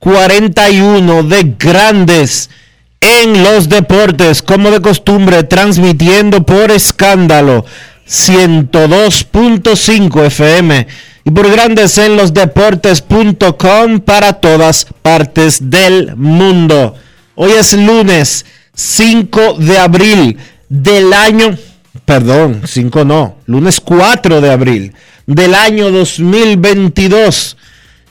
2741 de Grandes en los Deportes, como de costumbre, transmitiendo por escándalo 102.5 FM y por Grandes en los Deportes.com para todas partes del mundo. Hoy es lunes 5 de abril del año, perdón, 5 no, lunes 4 de abril del año 2022.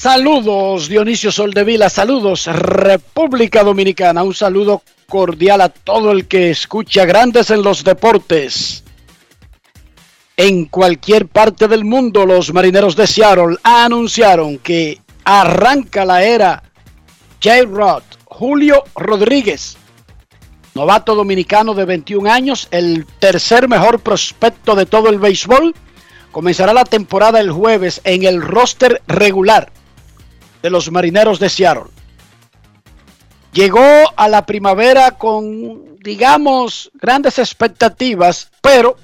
Saludos Dionisio Soldevila, saludos República Dominicana, un saludo cordial a todo el que escucha Grandes en los Deportes. En cualquier parte del mundo, los marineros de Seattle anunciaron que arranca la era J-Rod, Julio Rodríguez, novato dominicano de 21 años, el tercer mejor prospecto de todo el béisbol. Comenzará la temporada el jueves en el roster regular de los marineros de Seattle. Llegó a la primavera con, digamos, grandes expectativas, pero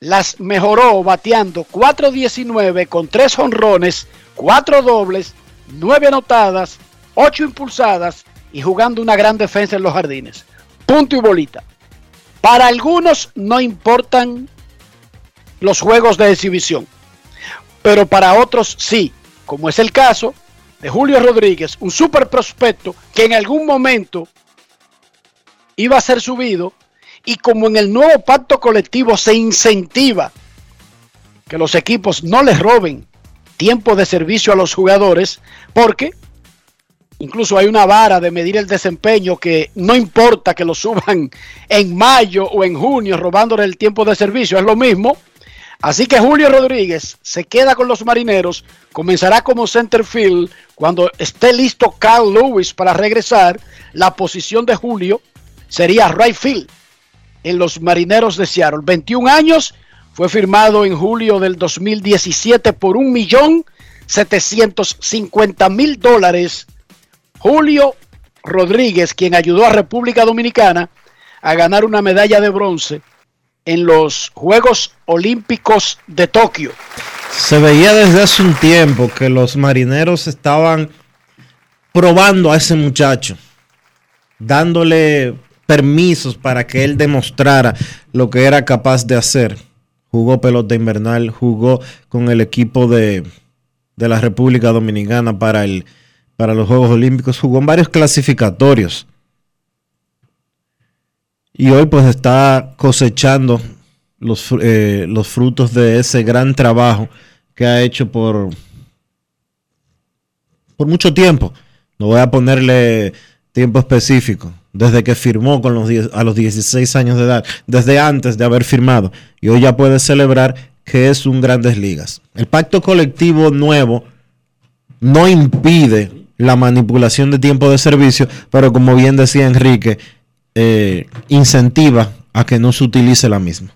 las mejoró bateando 4.19 con 3 honrones, 4 dobles, 9 anotadas, 8 impulsadas y jugando una gran defensa en los jardines. Punto y bolita. Para algunos no importan los juegos de exhibición, pero para otros sí, como es el caso de Julio Rodríguez, un super prospecto que en algún momento iba a ser subido y como en el nuevo pacto colectivo se incentiva que los equipos no les roben tiempo de servicio a los jugadores, porque incluso hay una vara de medir el desempeño que no importa que lo suban en mayo o en junio robándole el tiempo de servicio, es lo mismo. Así que Julio Rodríguez se queda con los marineros, comenzará como center field cuando esté listo Carl Lewis para regresar. La posición de Julio sería right field en los marineros de Seattle. 21 años, fue firmado en julio del 2017 por un millón 750 mil dólares. Julio Rodríguez, quien ayudó a República Dominicana a ganar una medalla de bronce en los Juegos Olímpicos de Tokio. Se veía desde hace un tiempo que los marineros estaban probando a ese muchacho, dándole permisos para que él demostrara lo que era capaz de hacer. Jugó pelota invernal, jugó con el equipo de, de la República Dominicana para, el, para los Juegos Olímpicos, jugó en varios clasificatorios. Y hoy pues está cosechando los, eh, los frutos de ese gran trabajo que ha hecho por, por mucho tiempo. No voy a ponerle tiempo específico, desde que firmó con los a los 16 años de edad, desde antes de haber firmado. Y hoy ya puede celebrar que es un grandes ligas. El pacto colectivo nuevo no impide la manipulación de tiempo de servicio, pero como bien decía Enrique, eh, incentiva a que no se utilice la misma.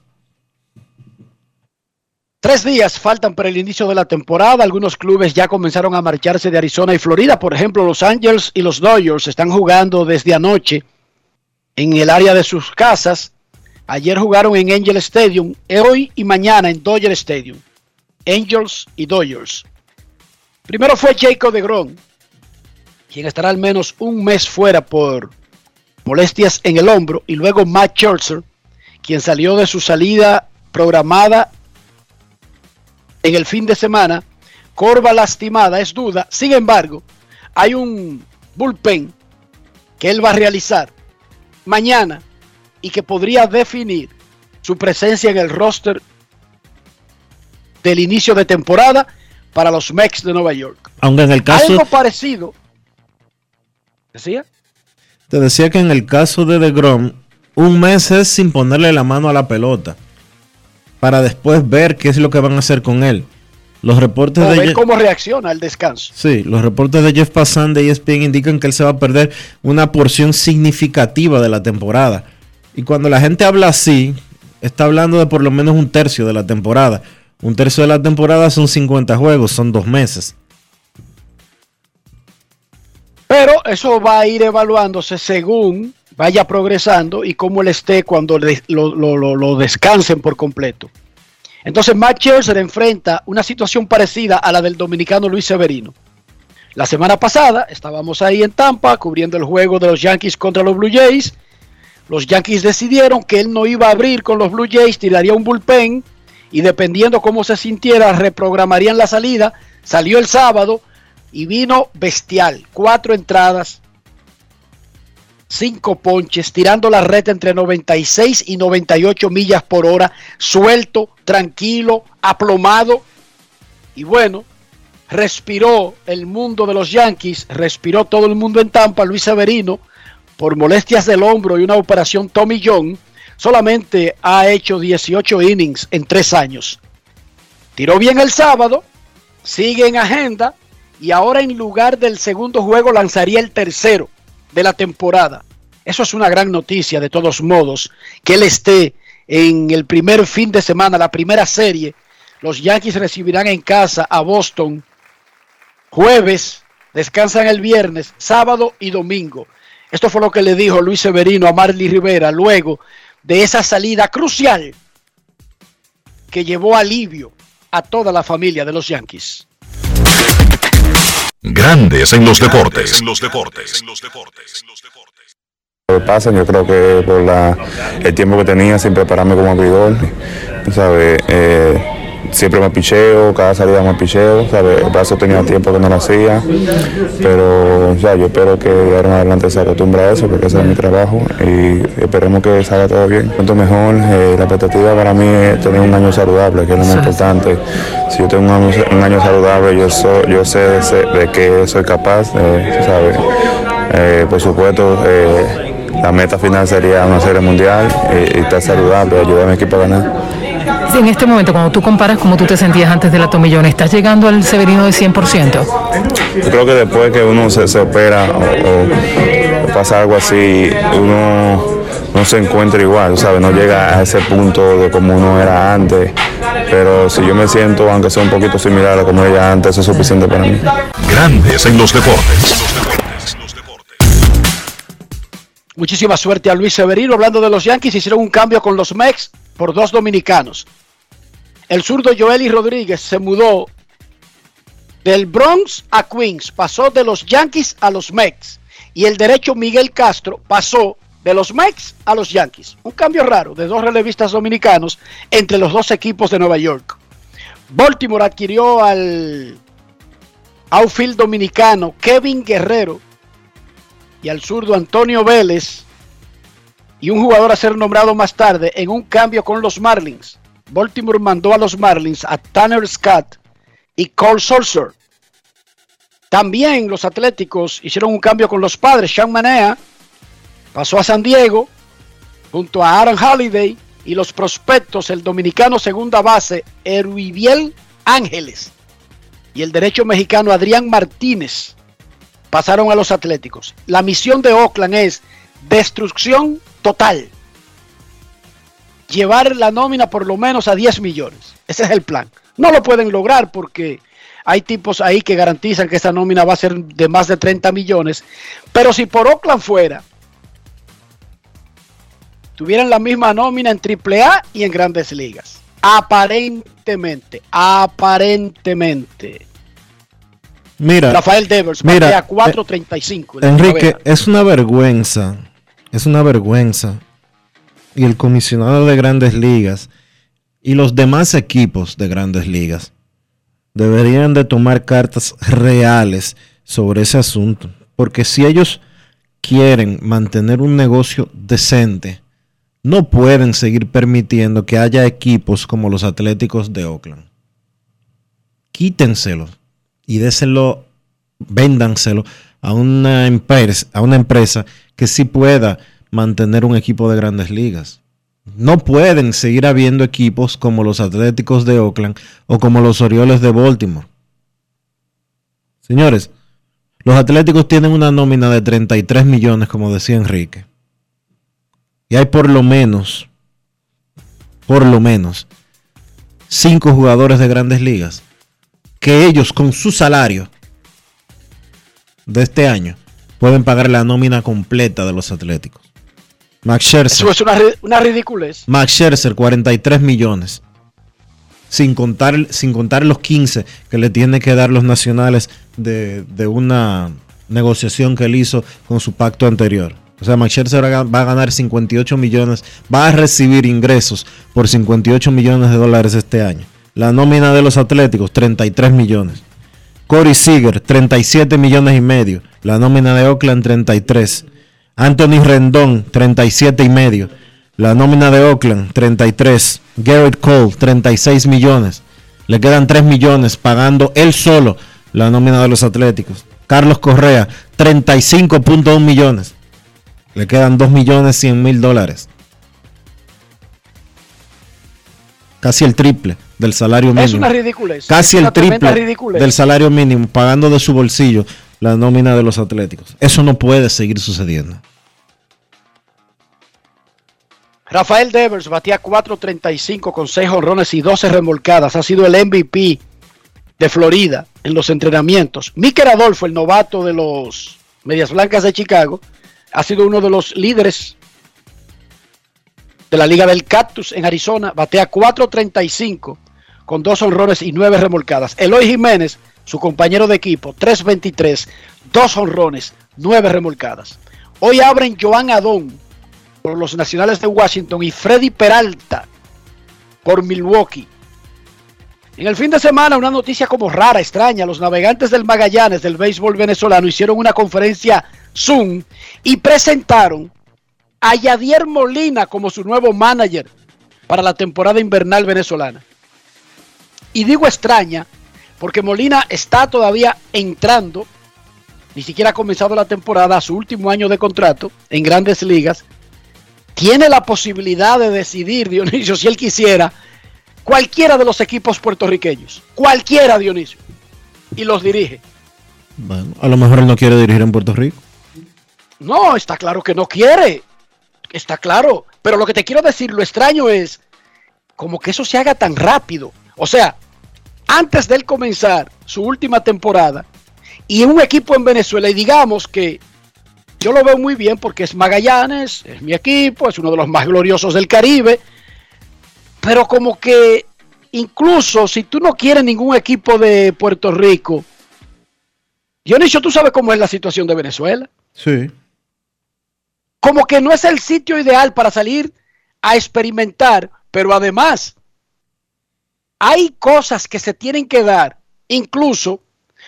Tres días faltan para el inicio de la temporada. Algunos clubes ya comenzaron a marcharse de Arizona y Florida. Por ejemplo, Los Angels y los Dodgers están jugando desde anoche en el área de sus casas. Ayer jugaron en Angel Stadium, hoy y mañana en Dodger Stadium. Angels y Dodgers. Primero fue Jacob de Gron, quien estará al menos un mes fuera por molestias en el hombro, y luego Matt Scherzer, quien salió de su salida programada en el fin de semana. Corva lastimada, es duda. Sin embargo, hay un bullpen que él va a realizar mañana y que podría definir su presencia en el roster del inicio de temporada para los Mex de Nueva York. Aunque en el caso. Algo parecido. ¿Decía? Te decía que en el caso de DeGrom, un mes es sin ponerle la mano a la pelota para después ver qué es lo que van a hacer con él. Los reportes de ver cómo reacciona al descanso. Sí, los reportes de Jeff Passan de ESPN indican que él se va a perder una porción significativa de la temporada. Y cuando la gente habla así, está hablando de por lo menos un tercio de la temporada. Un tercio de la temporada son 50 juegos, son dos meses. Pero eso va a ir evaluándose según vaya progresando y cómo él esté cuando lo, descansen por completo. Entonces Matt Scherzer enfrenta una situación parecida a la del dominicano Luis Severino. La semana pasada estábamos ahí en Tampa cubriendo el juego de los Yankees contra los Blue Jays. Los Yankees decidieron que él no iba a abrir con los Blue Jays, tiraría un bullpen y dependiendo cómo se sintiera reprogramarían la salida. Salió el sábado y vino bestial. Cuatro entradas, cinco ponches, tirando la red entre 96 y 98 millas por hora, suelto, tranquilo, aplomado. Y bueno, respiró el mundo de los Yankees, respiró todo el mundo en Tampa, Luis Severino, por molestias del hombro y una operación Tommy John, solamente ha hecho 18 innings en tres años. Tiró bien el sábado, sigue en agenda y ahora en lugar del segundo juego lanzaría el tercero de la temporada. Eso es una gran noticia de todos modos, que él esté en el primer fin de semana, la primera serie. Los Yankees recibirán en casa a Boston jueves, descansan el viernes, sábado y domingo. Esto fue lo que le dijo Luis Severino a Marley Rivera luego de esa salida crucial que llevó alivio a toda la familia de los Yankees. Grandes en los deportes. En los deportes. Lo que pasa, yo creo que por la, el tiempo que tenía sin prepararme como abridor, ¿sabes? Eh, siempre me picheo, cada salida me picheo, ¿sabes? El brazo tenía tiempo que no lo hacía, pero ya yo espero que de ahora en adelante se acostumbre a eso, porque ese es mi trabajo y esperemos que salga todo bien. Cuanto mejor, eh, la expectativa para mí es tener un año saludable, que es lo más importante. Si yo tengo un año, saludable, yo, soy, yo sé de, que soy capaz, ¿sabes? Eh, por supuesto, eh, la meta final sería una serie mundial y, estar saludable, ayudar a mi equipo a ganar. En este momento, cuando tú comparas cómo tú te sentías antes de la tomillón, ¿estás llegando al Severino de 100%? Yo creo que después que uno se, opera o, pasa algo así, uno no se encuentra igual, ¿sabes? No llega a ese punto de como uno era antes. Pero si yo me siento, aunque sea un poquito similar a como era antes, eso es suficiente para mí. Grandes en los deportes. Muchísima suerte a Luis Severino. Hablando de los Yankees, hicieron un cambio con los Mex por dos dominicanos. El zurdo Joely Rodríguez se mudó del Bronx a Queens, pasó de los Yankees a los Mex. Y el derecho Miguel Castro pasó de los Mex a los Yankees. Un cambio raro de dos relevistas dominicanos entre los dos equipos de Nueva York. Baltimore adquirió al outfield dominicano Kevin Guerrero y al zurdo Antonio Vélez y un jugador a ser nombrado más tarde en un cambio con los Marlins. Baltimore mandó a los Marlins a Tanner Scott y Cole Sorcer. También los Atléticos hicieron un cambio con los padres. Sean Manea pasó a San Diego junto a Aaron Holiday y los prospectos, el dominicano segunda base, Eruibiel Ángeles y el derecho mexicano Adrián Martínez pasaron a los Atléticos. La misión de Oakland es destrucción total. Llevar la nómina por lo menos a 10 millones. Ese es el plan. No lo pueden lograr porque hay tipos ahí que garantizan que esa nómina va a ser de más de 30 millones. Pero si por Oakland fuera, tuvieran la misma nómina en AAA y en grandes ligas. Aparentemente, aparentemente. Mira, Rafael Devers, mira, a 4.35. en la Enrique, es una vergüenza, es una vergüenza. Y el comisionado de grandes ligas y los demás equipos de grandes ligas deberían de tomar cartas reales sobre ese asunto. Porque si ellos quieren mantener un negocio decente, no pueden seguir permitiendo que haya equipos como los Atléticos de Oakland. Quítenselo y déselo, véndanselo a una empresa, a una empresa que sí pueda mantener un equipo de grandes ligas. No pueden seguir habiendo equipos como los Atléticos de Oakland o como los Orioles de Baltimore. Señores, los Atléticos tienen una nómina de 33 millones, como decía Enrique. Y hay por lo menos, por lo menos, cinco jugadores de grandes ligas que ellos con su salario de este año pueden pagar la nómina completa de los Atléticos. Max Scherzer, Eso es una, una ridiculez. Max Scherzer 43 millones. Sin contar, sin contar los 15 que le tiene que dar los nacionales de, de una negociación que él hizo con su pacto anterior. O sea, Max Scherzer va a- va a ganar 58 millones, va a recibir ingresos por 58 millones de dólares este año. La nómina de los Atléticos, 33 millones. Corey Seager, 37 millones y medio. La nómina de Oakland, 33. Anthony Rendón, 37 y medio. La nómina de Oakland, 33. Garrett Cole, 36 millones. Le quedan 3 millones pagando él solo la nómina de los Atléticos. Carlos Correa, 35.1 millones. Le quedan 2 millones 100 mil dólares. Casi el triple del salario mínimo. Es una ridiculez. Casi Es el una tremenda triple del salario mínimo, pagando de su bolsillo la nómina de los Atléticos. Eso no puede seguir sucediendo. Rafael Devers batía 4.35 con 6 honrones y 12 remolcadas. Ha sido el MVP de Florida en los entrenamientos. Mikel Adolfo, el novato de los Medias Blancas de Chicago, ha sido uno de los líderes de la Liga del Cactus en Arizona. Batea 4.35 con 2 honrones y 9 remolcadas. Eloy Jiménez, su compañero de equipo, 3.23, 2 honrones, 9 remolcadas. Hoy abren Joan Adón por los Nacionales de Washington y Freddy Peralta por Milwaukee. En el fin de semana, una noticia como rara, extraña. Los navegantes del Magallanes del béisbol venezolano hicieron una conferencia Zoom y presentaron a Yadier Molina como su nuevo manager para la temporada invernal venezolana. Y digo extraña porque Molina está todavía entrando, ni siquiera ha comenzado la temporada, a su último año de contrato en grandes ligas. Tiene la posibilidad de decidir, Dionisio, si él quisiera, cualquiera de los equipos puertorriqueños. Cualquiera, Dionisio. Y los dirige. Bueno, a lo mejor él no quiere dirigir en Puerto Rico. No, está claro que no quiere. Está claro. Pero lo que te quiero decir, lo extraño es como que eso se haga tan rápido. O sea, antes de él comenzar su última temporada y en un equipo en Venezuela, y digamos que yo lo veo muy bien porque es Magallanes, es mi equipo, es uno de los más gloriosos del Caribe, pero como que incluso si tú no quieres ningún equipo de Puerto Rico, Dionisio, tú sabes cómo es la situación de Venezuela Sí. como que no es el sitio ideal para salir a experimentar, pero además hay cosas que se tienen que dar, incluso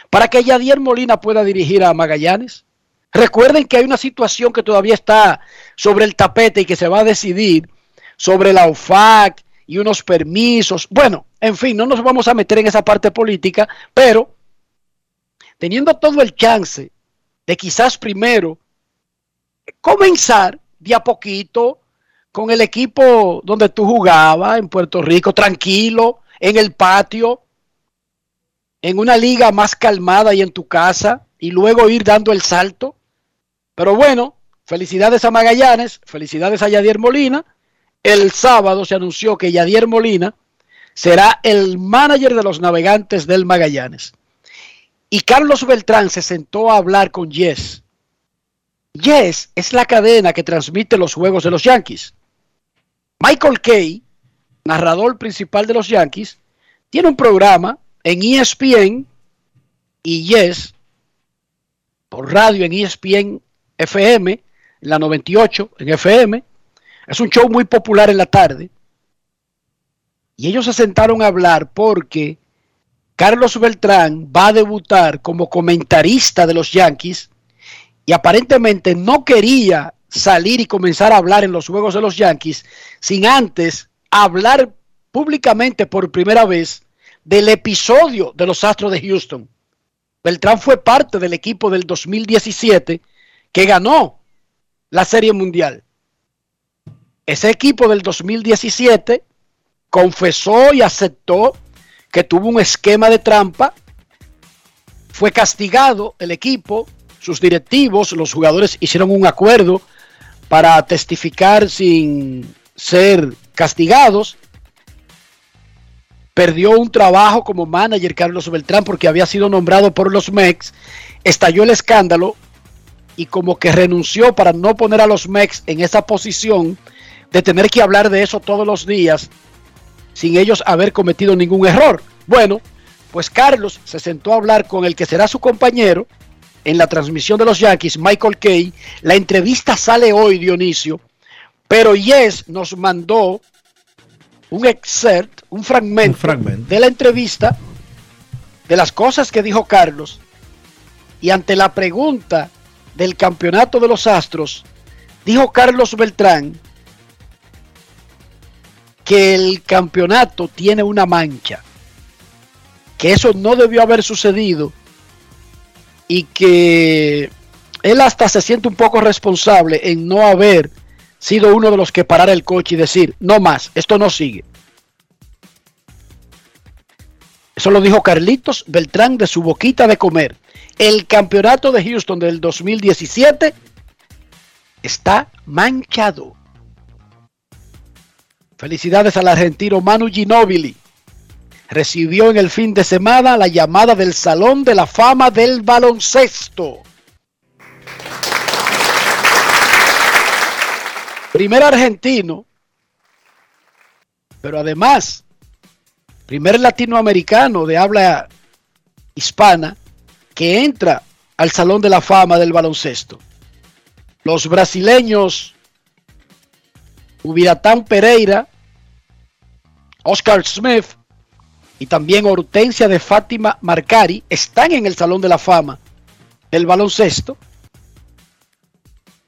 para que Yadier Molina pueda dirigir a Magallanes. Recuerden que hay una situación que todavía está sobre el tapete y que se va a decidir sobre la OFAC y unos permisos. Bueno, en fin, no nos vamos a meter en esa parte política, pero teniendo todo el chance de quizás primero comenzar de a poquito con el equipo donde tú jugabas en Puerto Rico, tranquilo, en el patio, en una liga más calmada y en tu casa, y luego ir dando el salto. Pero bueno, felicidades a Magallanes, felicidades a Yadier Molina. El sábado se anunció que Yadier Molina será el manager de los navegantes del Magallanes. Y Carlos Beltrán se sentó a hablar con Yes. Yes es la cadena que transmite los juegos de los Yankees. Michael Kay, narrador principal de los Yankees, tiene un programa en ESPN y Yes por radio en ESPN FM, en la 98 en FM. Es un show muy popular en la tarde. Y ellos se sentaron a hablar porque Carlos Beltrán va a debutar como comentarista de los Yankees y aparentemente no quería salir y comenzar a hablar en los juegos de los Yankees sin antes hablar públicamente por primera vez del episodio de los Astros de Houston. Beltrán fue parte del equipo del 2017 que ganó la Serie Mundial. Ese equipo del 2017 confesó y aceptó que tuvo un esquema de trampa, fue castigado el equipo, sus directivos, los jugadores hicieron un acuerdo para testificar sin ser castigados. Perdió un trabajo como manager Carlos Beltrán porque había sido nombrado por los Mex. Estalló el escándalo y como que renunció para no poner a los Mex en esa posición de tener que hablar de eso todos los días sin ellos haber cometido ningún error. Bueno, pues Carlos se sentó a hablar con el que será su compañero en la transmisión de los Yankees, Michael Kay. La entrevista sale hoy, Dionisio, pero Yes nos mandó un excerpt, un fragmento, Un fragmento. de la entrevista, de las cosas que dijo Carlos, y ante la pregunta del campeonato de los Astros, dijo Carlos Beltrán que el campeonato tiene una mancha, que eso no debió haber sucedido y que él hasta se siente un poco responsable en no haber sido uno de los que parara el coche y decir, no más, esto no sigue. Eso lo dijo Carlitos Beltrán de su boquita de comer. El campeonato de Houston del 2017 está manchado. Felicidades al argentino Manu Ginóbili. Recibió en el fin de semana la llamada del Salón de la Fama del Baloncesto. Primer argentino, pero además, primer latinoamericano de habla hispana que entra al Salón de la Fama del Baloncesto. Los brasileños Ubiratán Pereira, Oscar Smith y también Hortensia de Fátima Marcari están en el Salón de la Fama del baloncesto.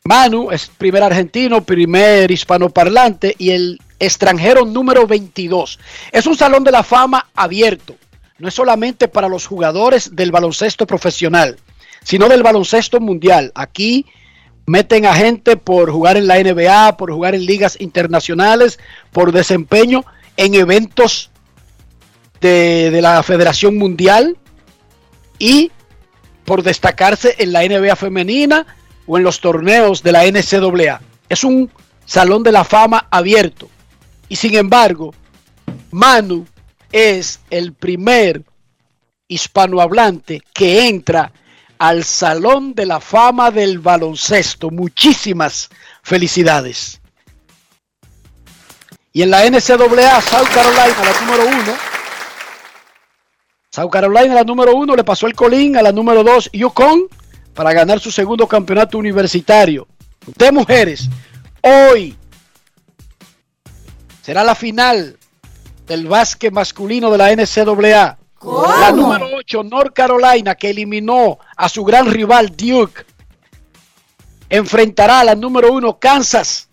Manu es primer argentino, primer hispanoparlante y el extranjero número 22. Es un Salón de la Fama abierto. No es solamente para los jugadores del baloncesto profesional, sino del baloncesto mundial. Aquí meten a gente por jugar en la NBA, por jugar en ligas internacionales, por desempeño en eventos de, de, la Federación Mundial y por destacarse en la NBA femenina o en los torneos de la NCAA. Es un salón de la fama abierto. Y sin embargo, Manu es el primer hispanohablante que entra al Salón de la Fama del Baloncesto. Muchísimas felicidades. Y en la NCAA, South Carolina, la número uno. South Carolina, la número uno, le pasó el colín a la número dos, Yukon, para ganar su segundo campeonato universitario de mujeres. Hoy será la final del básquet masculino de la NCAA. ¿Cómo? La número 8, North Carolina, que eliminó a su gran rival Duke enfrentará a la número uno Kansas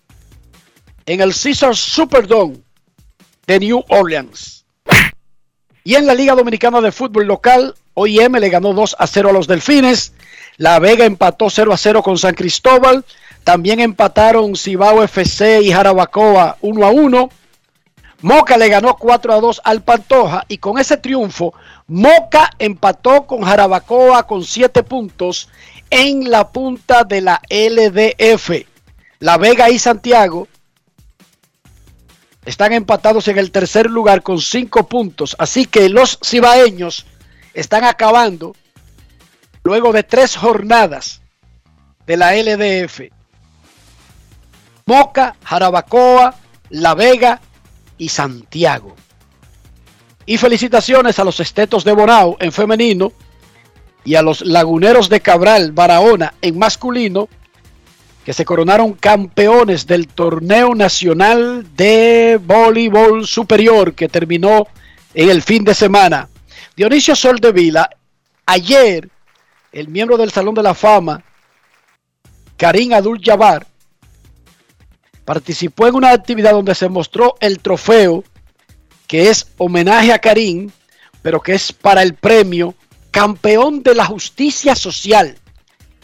en el Caesars Superdome de New Orleans. Y en la Liga Dominicana de Fútbol Local, OIM le ganó 2 a 0 a los Delfines. La Vega empató 0 a 0 con San Cristóbal. También empataron Cibao FC y Jarabacoa 1 a 1. Moca le ganó 4 a 2 al Pantoja y con ese triunfo, Moca empató con Jarabacoa con 7 puntos en la punta de la LDF. La Vega y Santiago están empatados en el tercer lugar con 5 puntos. Así que los cibaeños están acabando luego de tres jornadas de la LDF. Moca, Jarabacoa, La Vega y Santiago. Y felicitaciones a los estetos de Bonao en femenino y a los laguneros de Cabral, Barahona en masculino, que se coronaron campeones del torneo nacional de voleibol superior que terminó en el fin de semana. Dionisio Soldevila, ayer, el miembro del Salón de la Fama, Karim Adul Jabbar, participó en una actividad donde se mostró el trofeo que es homenaje a Karim, pero que es para el premio campeón de la justicia social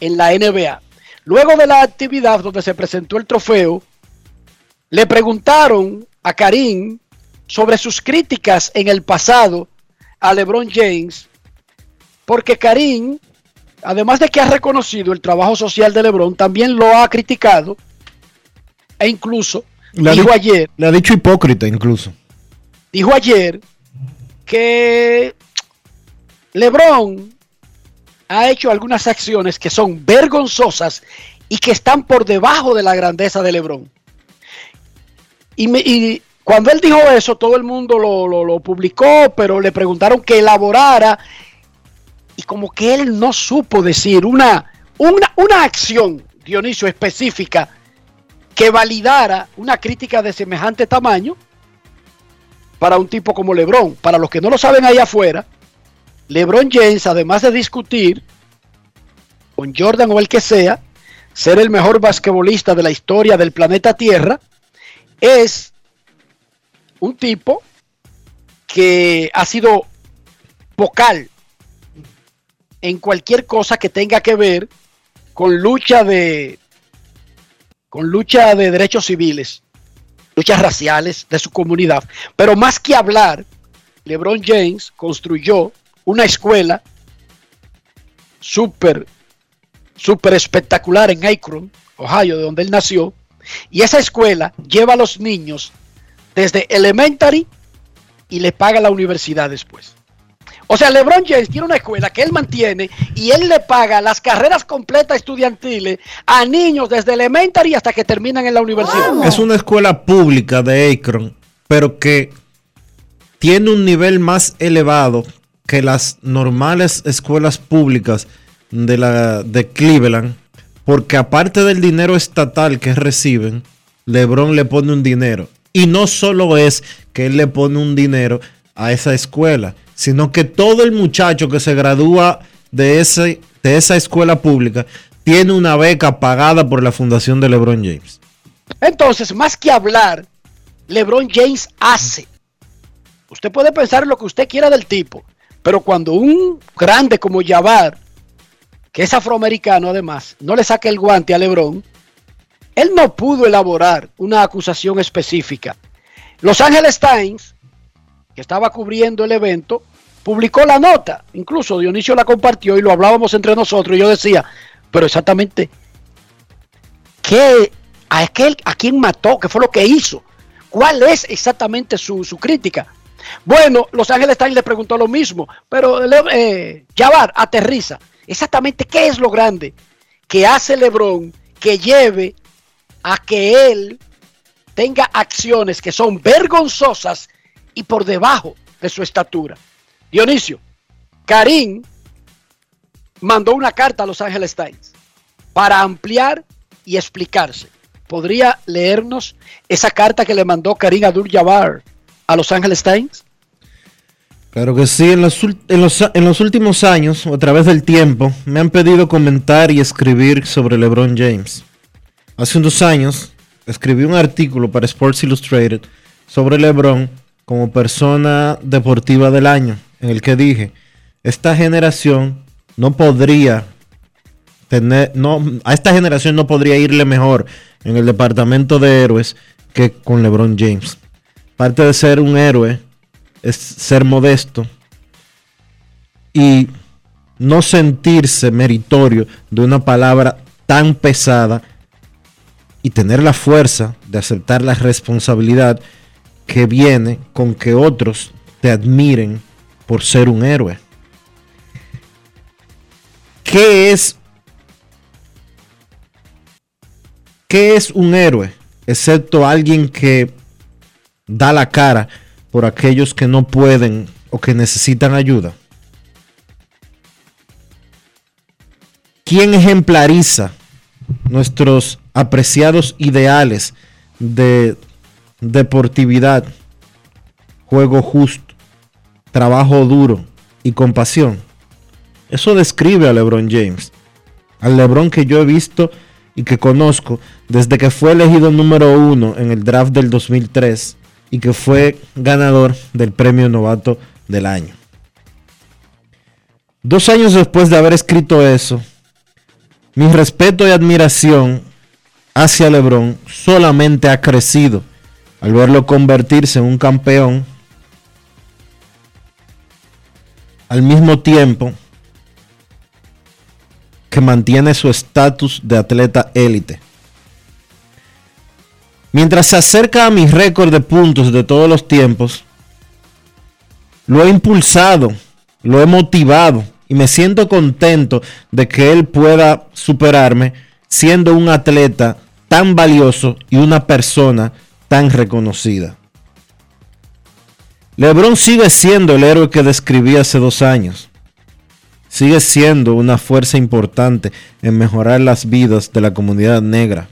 en la NBA. Luego de la actividad donde se presentó el trofeo, le preguntaron a Karim sobre sus críticas en el pasado a LeBron James, porque Karim, además de que ha reconocido el trabajo social de LeBron, también lo ha criticado e incluso Le dijo di- ayer, Le ha dicho hipócrita incluso. dijo ayer que LeBron ha hecho algunas acciones que son vergonzosas y que están por debajo de la grandeza de LeBron. Y, me- y cuando él dijo eso, todo el mundo lo, lo- publicó, pero le preguntaron que elaborara y como que él no supo decir una, una, una acción, Dionisio, específica que validara una crítica de semejante tamaño para un tipo como LeBron. Para los que no lo saben ahí afuera, LeBron James, además de discutir con Jordan o el que sea, ser el mejor basquetbolista de la historia del planeta Tierra, es un tipo que ha sido vocal en cualquier cosa que tenga que ver con lucha de con lucha de derechos civiles, luchas raciales de su comunidad. Pero más que hablar, LeBron James construyó una escuela súper, súper espectacular en Akron, Ohio, de donde él nació. Y esa escuela lleva a los niños desde elementary y le paga la universidad después. O sea, LeBron James tiene una escuela que él mantiene y él le paga las carreras completas estudiantiles a niños desde elementary hasta que terminan en la universidad. Es una escuela pública de Akron, pero que tiene un nivel más elevado que las normales escuelas públicas de, la, de Cleveland, porque aparte del dinero estatal que reciben, LeBron le pone un dinero. Y no solo es que él le pone un dinero a esa escuela, sino que todo el muchacho que se gradúa de, ese, de esa escuela pública tiene una beca pagada por la fundación de LeBron James. Entonces, más que hablar, LeBron James hace. Usted puede pensar lo que usted quiera del tipo, pero cuando un grande como Jabbar, que es afroamericano además, no le saca el guante a LeBron, él no pudo elaborar una acusación específica. Los Angeles Times, que estaba cubriendo el evento, publicó la nota. Incluso Dionisio la compartió y lo hablábamos entre nosotros. Y yo decía, pero exactamente, ¿qué, a, aquel, ¿a quién mató? ¿Qué fue lo que hizo? ¿Cuál es exactamente su, su crítica? Bueno, Los Ángeles Times le preguntó lo mismo, pero eh, aterriza. Exactamente qué es lo grande que hace LeBron que lleve a que él tenga acciones que son vergonzosas y por debajo de su estatura. Dionisio, Karim mandó una carta a Los Ángeles Times para ampliar y explicarse. ¿Podría leernos esa carta que le mandó Karim Abdul-Jabbar a Los Ángeles Times? Claro que sí, en los, en, los, últimos años, a través del tiempo, me han pedido comentar y escribir sobre LeBron James. Hace unos años escribí un artículo para Sports Illustrated sobre LeBron como persona deportiva del año, en el que dije, esta generación no podría tener, no, a esta generación no podría irle mejor en el departamento de héroes que con LeBron James. Parte de ser un héroe es ser modesto y no sentirse meritorio de una palabra tan pesada y tener la fuerza de aceptar la responsabilidad que viene con que otros te admiren por ser un héroe. ¿Qué es qué es un héroe? Excepto alguien que da la cara por aquellos que no pueden o que necesitan ayuda. ¿Quién ejemplariza nuestros apreciados ideales de deportividad, juego justo, trabajo duro y compasión? Eso describe a LeBron James. Al LeBron que yo he visto y que conozco desde que fue elegido número uno en el draft del 2003 y que fue ganador del premio novato del año. Dos años después de haber escrito eso, mi respeto y admiración hacia LeBron solamente ha crecido al verlo convertirse en un campeón al mismo tiempo que mantiene su estatus de atleta élite. Mientras se acerca a mi récord de puntos de todos los tiempos, lo he impulsado, lo he motivado y me siento contento de que él pueda superarme siendo un atleta tan valioso y una persona tan reconocida. LeBron sigue siendo el héroe que describí hace dos años. Sigue siendo una fuerza importante en mejorar las vidas de la comunidad negra.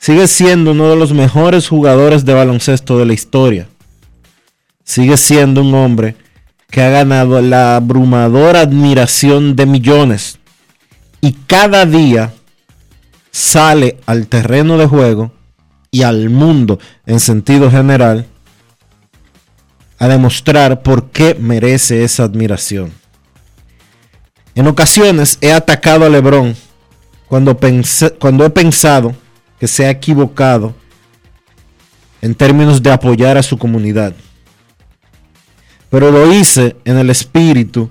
Sigue siendo uno de los mejores jugadores de baloncesto de la historia. Sigue siendo un hombre que ha ganado la abrumadora admiración de millones. Y cada día sale al terreno de juego y al mundo en sentido general a demostrar por qué merece esa admiración. En ocasiones he atacado a Lebron cuando, cuando he pensado que se ha equivocado en términos de apoyar a su comunidad. Pero lo hice en el espíritu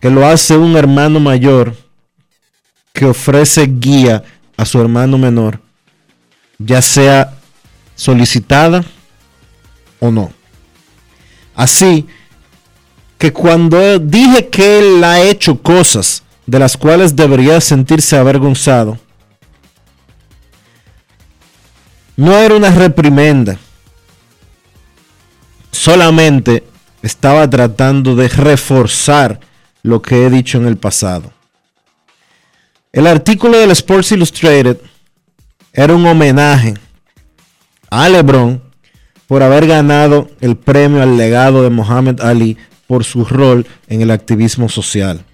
que lo hace un hermano mayor que ofrece guía a su hermano menor, ya sea solicitada o no. Así que cuando dije que él ha hecho cosas de las cuales debería sentirse avergonzado, no era una reprimenda, solamente estaba tratando de reforzar lo que he dicho en el pasado. El artículo del Sports Illustrated era un homenaje a LeBron por haber ganado el premio al legado de Muhammad Ali por su rol en el activismo social.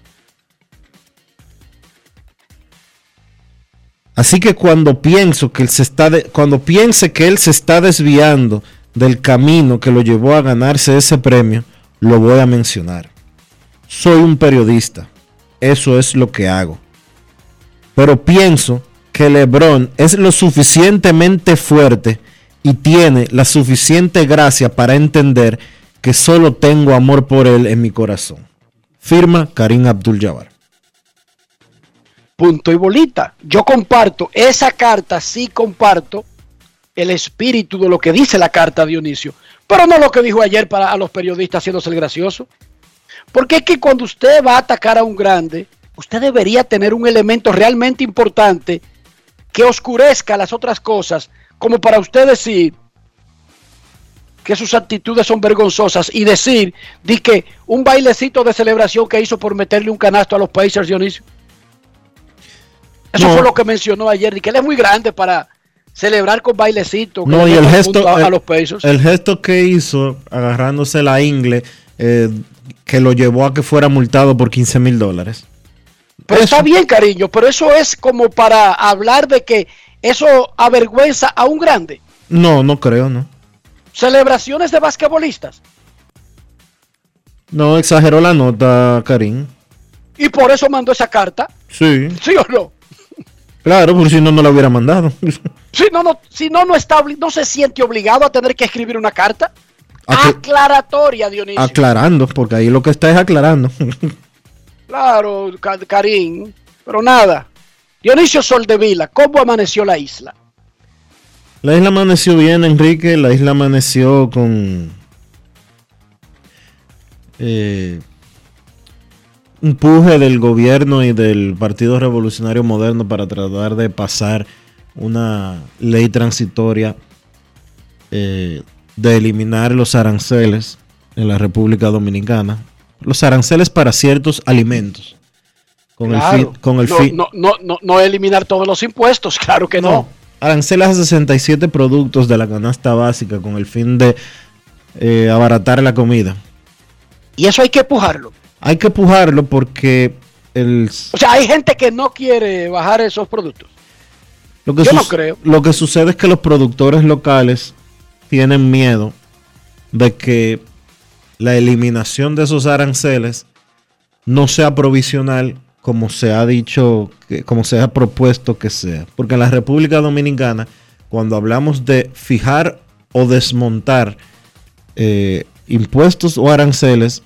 Así que cuando pienso que él se está cuando piense que él se está desviando del camino que lo llevó a ganarse ese premio, lo voy a mencionar. Soy un periodista. Eso es lo que hago. Pero pienso que LeBron es lo suficientemente fuerte y tiene la suficiente gracia para entender que solo tengo amor por él en mi corazón. Firma Karim Abdul-Jabbar. Punto y bolita. Yo comparto esa carta, sí comparto el espíritu de lo que dice la carta Dionisio, pero no lo que dijo ayer para a los periodistas haciéndose el gracioso. Porque es que cuando usted va a atacar a un grande, usted debería tener un elemento realmente importante que oscurezca las otras cosas, como para usted decir que sus actitudes son vergonzosas y decir di que un bailecito de celebración que hizo por meterle un canasto a los Pacers, Dionisio. Eso No. fue lo que mencionó ayer, y que él es muy grande para celebrar con bailecito. que No, y el gesto, a, a el, los Pacers. el gesto que hizo agarrándose la ingle eh, que lo llevó a que fuera multado por 15 mil dólares. Pero Eso. está bien, cariño, pero eso es como para hablar de que eso avergüenza a un grande. No, no creo, no. Celebraciones de basquetbolistas. No exageró la nota, Karim. Y por eso mandó esa carta. Sí, ¿Sí o no? Claro, por si no, no la hubiera mandado. Si no, no, si no, no, está, no se siente obligado a tener que escribir una carta. Acla- Aclaratoria, Dionisio. aclarando, porque ahí lo que está es aclarando. Claro, Karim. Pero nada. Dionisio Soldevila, ¿cómo amaneció la isla? La isla amaneció bien, Enrique. La isla amaneció con eh, empuje del gobierno y del Partido Revolucionario Moderno para tratar de pasar una ley transitoria eh, de eliminar los aranceles en la República Dominicana. Los aranceles para ciertos alimentos. Con Claro. el fin, con el no, fin, no, no, no, no eliminar todos los impuestos, claro que no. Aranceles a 67 productos de la canasta básica con el fin de eh, abaratar la comida. Y eso hay que empujarlo. Hay que empujarlo porque el, O sea, hay gente que no quiere bajar esos productos. lo, que Yo no creo. lo que sucede es que los productores locales tienen miedo de que la eliminación de esos aranceles no sea provisional como se ha dicho, como se ha propuesto que sea. Porque en la República Dominicana, cuando hablamos de fijar o desmontar eh, impuestos o aranceles,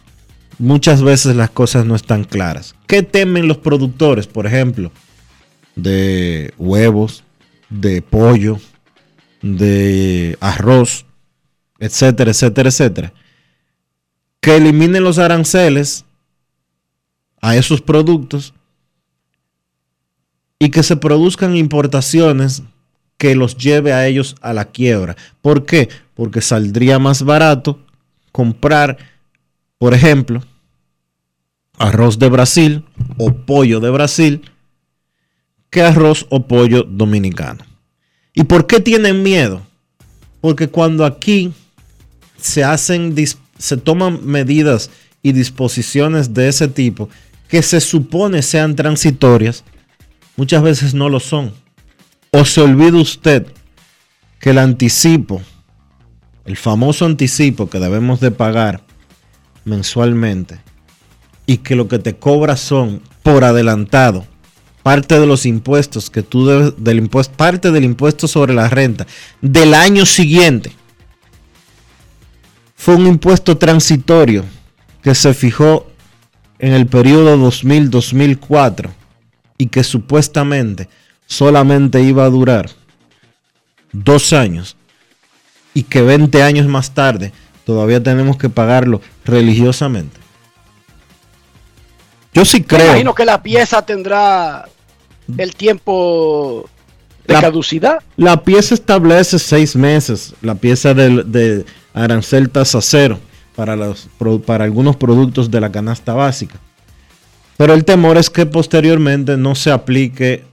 muchas veces las cosas no están claras. ¿Qué temen los productores, por ejemplo? De huevos, de pollo, de arroz, etcétera, etcétera, etcétera. Que eliminen los aranceles a esos productos y que se produzcan importaciones que los lleve a ellos a la quiebra. ¿Por qué? Porque saldría más barato comprar, por ejemplo, arroz de Brasil o pollo de Brasil que arroz o pollo dominicano. ¿Y por qué tienen miedo? Porque cuando aquí se hacen, se toman medidas y disposiciones de ese tipo que se supone sean transitorias, muchas veces no lo son. O se olvida usted que el anticipo, el famoso anticipo que debemos de pagar mensualmente y que lo que te cobra son por adelantado parte de los impuestos que tú debes del impuesto parte del impuesto sobre la renta del año siguiente fue un impuesto transitorio que se fijó en el periodo 2000-2004 y que supuestamente solamente iba a durar dos años y que 20 años más tarde todavía tenemos que pagarlo religiosamente. Yo sí Me creo. imagino que la pieza tendrá el tiempo de La- caducidad. La pieza establece seis meses, la pieza del- de, arancel tasa cero para, los, para algunos productos de la canasta básica. Pero el temor es que posteriormente no se aplique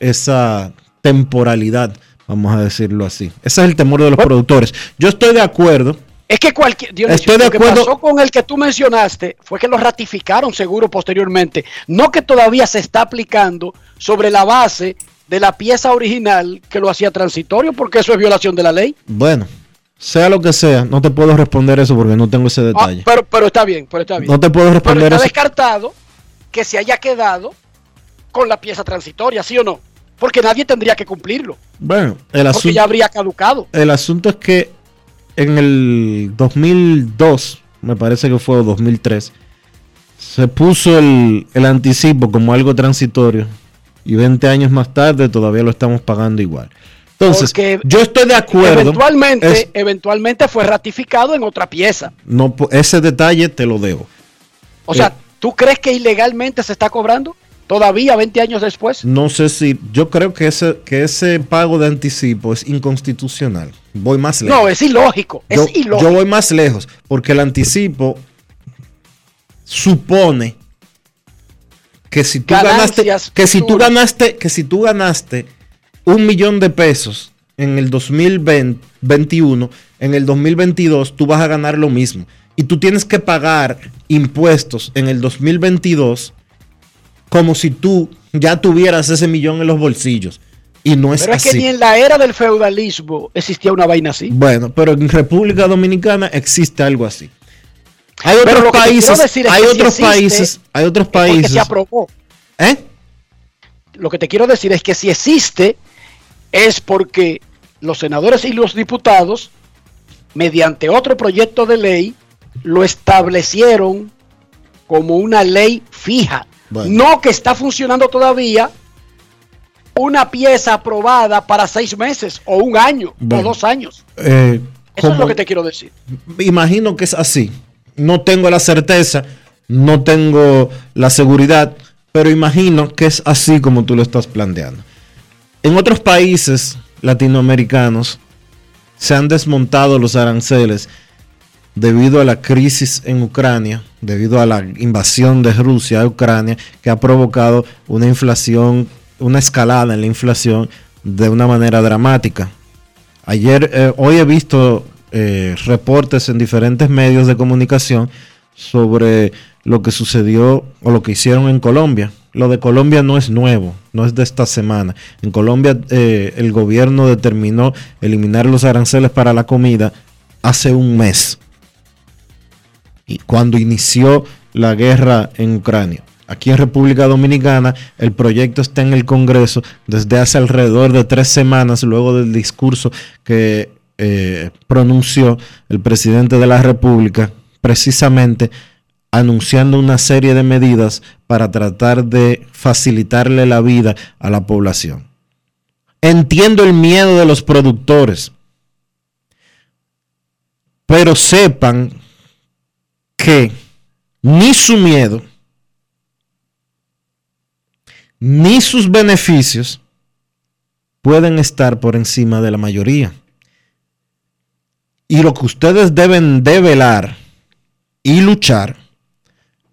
esa temporalidad, vamos a decirlo así. Ese es el temor de los productores. Yo estoy de acuerdo. Es que cualquier. Dionisio, Estoy de lo que acuerdo. pasó con el que tú mencionaste fue que lo ratificaron seguro posteriormente. No que todavía se está aplicando sobre la base de la pieza original que lo hacía transitorio, porque eso es violación de la ley. Bueno, sea lo que sea, no te puedo responder eso porque no tengo ese Ah, detalle. pero, pero está bien, pero está bien. No te puedo pero responder está eso. descartado que se haya quedado con la pieza transitoria, ¿sí o no? Porque nadie tendría que cumplirlo, Bueno, el porque asunto. ya habría caducado. El asunto es que en el 2002, me parece que fue o 2003, se puso el, el anticipo como algo transitorio y 20 años más tarde todavía lo estamos pagando igual. Entonces, Porque yo estoy de acuerdo. Eventualmente, Es- eventualmente fue ratificado en otra pieza. no, ese detalle te lo debo. O Eh. sea, ¿tú crees que ilegalmente se está cobrando? Todavía 20 años después. No sé si, yo creo que ese, que ese pago de anticipo es inconstitucional. Voy más lejos. No, es ilógico. yo, es ilógico. yo voy más lejos, porque el anticipo supone que si tú ganaste, que si tú ganaste, que si tú ganaste un millón de pesos en el 2021, en el 2022 tú vas a ganar lo mismo. y tú tienes que pagar impuestos en el 2022 como si tú ya tuvieras ese millón en los bolsillos. Y no es Pero es así. que ni en la era del feudalismo existía una vaina así. Bueno, pero en República Dominicana existe algo así. Hay Pero otros lo países, decir es hay que si otros existe, países, hay otros países. se aprobó. ¿Eh? Lo que te quiero decir es que si existe es porque los senadores y los diputados, mediante otro proyecto de ley, lo establecieron como una ley fija. Bueno. No que está funcionando todavía una pieza aprobada para seis meses o un año Bueno. o dos años. Eh, Eso es lo que te quiero decir. imagino que es así. No tengo la certeza, no tengo la seguridad, pero imagino que es así como tú lo estás planteando. En otros países latinoamericanos se han desmontado los aranceles debido a la crisis en Ucrania, debido a la invasión de Rusia a Ucrania, que ha provocado una inflación, una escalada en la inflación de una manera dramática. Ayer, eh, hoy he visto eh, reportes en diferentes medios de comunicación sobre lo que sucedió o lo que hicieron en Colombia. Lo de Colombia no es nuevo, no es de esta semana. En Colombia eh, el gobierno determinó eliminar los aranceles para la comida hace un mes. Y cuando inició la guerra en Ucrania. Aquí en República Dominicana el proyecto está en el Congreso desde hace alrededor de tres semanas luego del discurso que eh, pronunció el presidente de la República precisamente anunciando una serie de medidas para tratar de facilitarle la vida a la población. Entiendo el miedo de los productores, pero sepan que ni su miedo ni sus beneficios pueden estar por encima de la mayoría. Y lo que ustedes deben de velar y luchar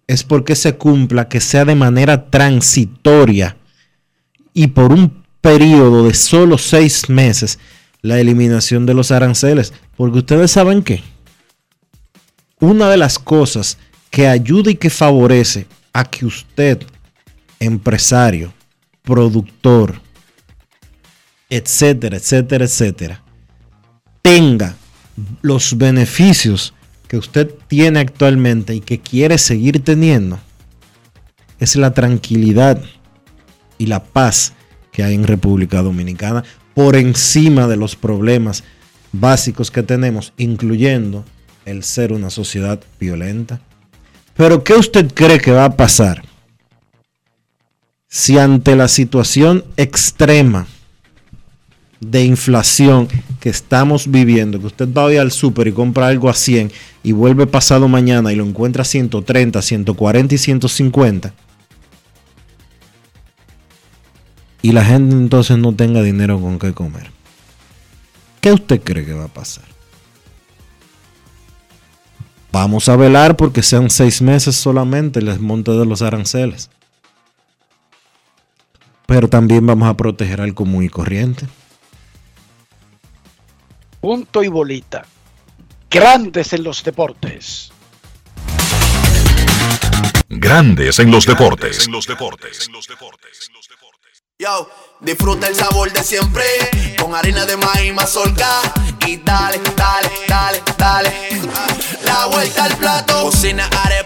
es porque se cumpla, que sea de manera transitoria y por un periodo de solo seis meses la eliminación de los aranceles. Porque ustedes saben que una de las cosas que ayuda y que favorece a que usted, empresario, productor, etcétera, etcétera, etcétera, tenga los beneficios que usted tiene actualmente y que quiere seguir teniendo, es la tranquilidad y la paz que hay en República Dominicana por encima de los problemas básicos que tenemos, incluyendo el ser una sociedad violenta. Pero ¿qué usted cree que va a pasar si ante la situación extrema de inflación que estamos viviendo, que usted va hoy al súper y compra algo a 100 y vuelve pasado mañana y lo encuentra a 130, 140 y 150, y la gente entonces no tenga dinero con qué comer? ¿Qué usted cree que va a pasar? Vamos a velar porque sean seis meses solamente el desmonte de los aranceles. Pero también vamos a proteger al común y corriente. Punto y bolita. Grandes en los deportes. Grandes en los deportes. En los deportes. Yo, disfruta el sabor de siempre con harina de maíz mazorca y dale, dale, dale, dale. La vuelta al plato. Cocina arepa,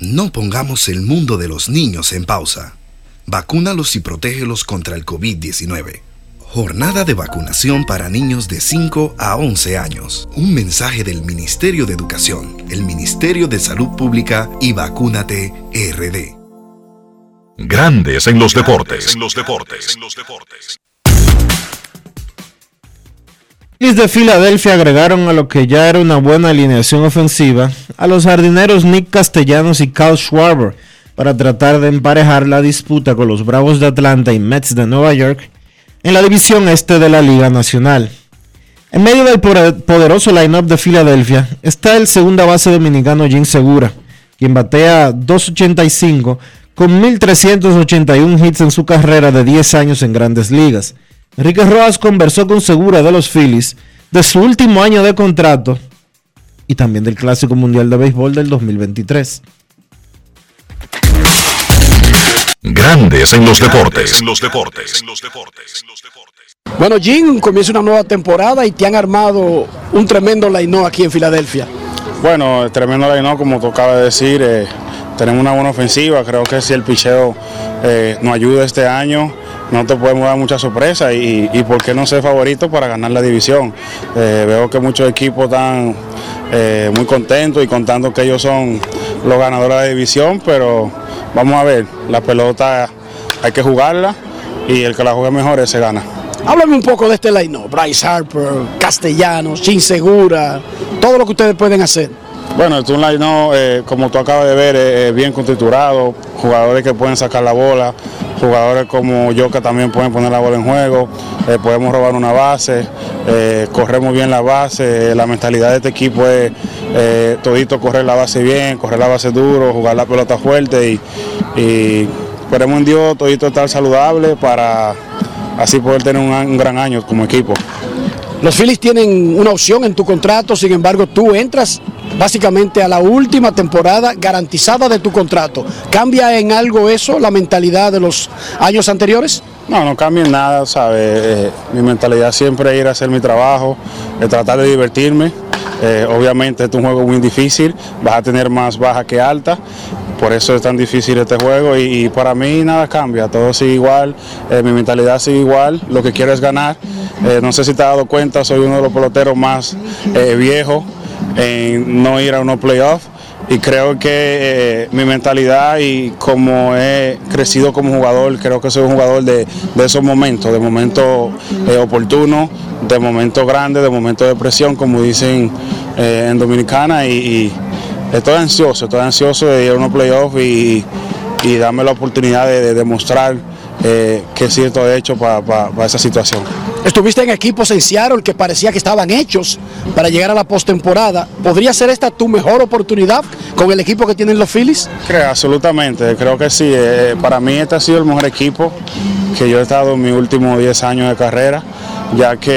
No pongamos el mundo de los niños en pausa. Vacúnalos y protégelos contra el COVID-19. Jornada de vacunación para niños de 5 a 11 años. Un mensaje del Ministerio de Educación, el Ministerio de Salud Pública y Vacúnate RD. Grandes en los deportes. En los deportes. Phillies de Filadelfia agregaron a lo que ya era una buena alineación ofensiva a los jardineros Nick Castellanos y Kyle Schwarber para tratar de emparejar la disputa con los Bravos de Atlanta y Mets de Nueva York en la división este de la Liga Nacional. En medio del poderoso line-up de Filadelfia está el segunda base dominicano Jim Segura, quien batea 2.85 con 1.381 hits en su carrera de 10 años en grandes ligas. Enrique Rojas conversó con Segura de los Phillies de su último año de contrato y también del Clásico Mundial de Béisbol del 2023. Grandes en los deportes. En los deportes. Bueno, Jim, comienza una nueva temporada y te han armado un tremendo line aquí en Filadelfia. Bueno, tremendo line como tocaba decir. Eh, tenemos una buena ofensiva. Creo que si el picheo eh, nos ayuda este año, no te podemos dar mucha sorpresa y, y, por qué no ser favorito para ganar la división. Eh, veo que muchos equipos están muy contentos y contando que ellos son los ganadores de la división, pero vamos a ver, la pelota hay que jugarla y el que la juegue mejor se gana. Háblame un poco de este line Bryce Harper, Castellanos, Chin Segura, todo lo que ustedes pueden hacer. Bueno, es un line eh, como tú acabas de ver, es bien constituado, jugadores que pueden sacar la bola, jugadores como yo que también pueden poner la bola en juego, eh, podemos robar una base, eh, corremos bien la base, la mentalidad de este equipo es todito correr la base bien, correr la base duro, jugar la pelota fuerte y, esperemos en Dios todito estar saludable para así poder tener un, gran año como equipo. Los Phillies tienen una opción en tu contrato, sin embargo tú entras básicamente a la última temporada garantizada de tu contrato. ¿Cambia en algo eso, la mentalidad de los años anteriores? No, no cambia en nada, ¿sabes? Eh, mi mentalidad siempre es ir a hacer mi trabajo, tratar de divertirme. Eh, obviamente es un juego muy difícil, vas a tener más baja que alta, por eso es tan difícil este juego y, para mí nada cambia, todo sigue igual, eh, mi mentalidad sigue igual, lo que quiero es ganar. Eh, no sé si te has dado cuenta, soy uno de los peloteros más eh, viejos en no ir a unos playoffs. Y creo que mi mentalidad y como he crecido como jugador, creo que soy un jugador de, esos momentos, de momentos oportunos, de momentos grandes, de momentos de presión, como dicen en Dominicana. Y estoy ansioso, estoy ansioso de ir a unos playoffs y darme la oportunidad de, demostrar eh, que cierto he hecho para esa situación. Estuviste en equipos en Seattle que parecía que estaban hechos para llegar a la postemporada. ¿Podría ser esta tu mejor oportunidad con el equipo que tienen los Phillies? Creo, absolutamente, creo que sí. Eh, para mí este ha sido el mejor equipo que yo he estado en mis últimos 10 años de carrera, ya que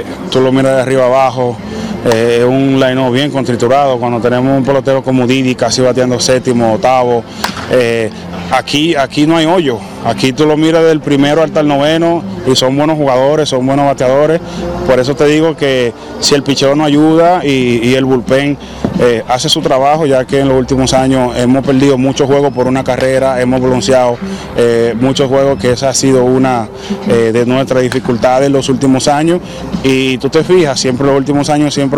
eh, tú lo miras de arriba abajo, eh, un line bien contriturado. Cuando tenemos un pelotero como Didi casi bateando séptimo, octavo, eh, aquí, aquí no hay hoyo. Aquí tú lo miras del primero hasta el noveno y son buenos jugadores, son buenos bateadores. Por eso te digo que si el picheo no ayuda y, el bullpen eh, hace su trabajo, ya que en los últimos años hemos perdido muchos juegos por una carrera, hemos bronceado eh, muchos juegos, que esa ha sido una de nuestras dificultades en los últimos años. Y tú te fijas, siempre en los últimos años siempre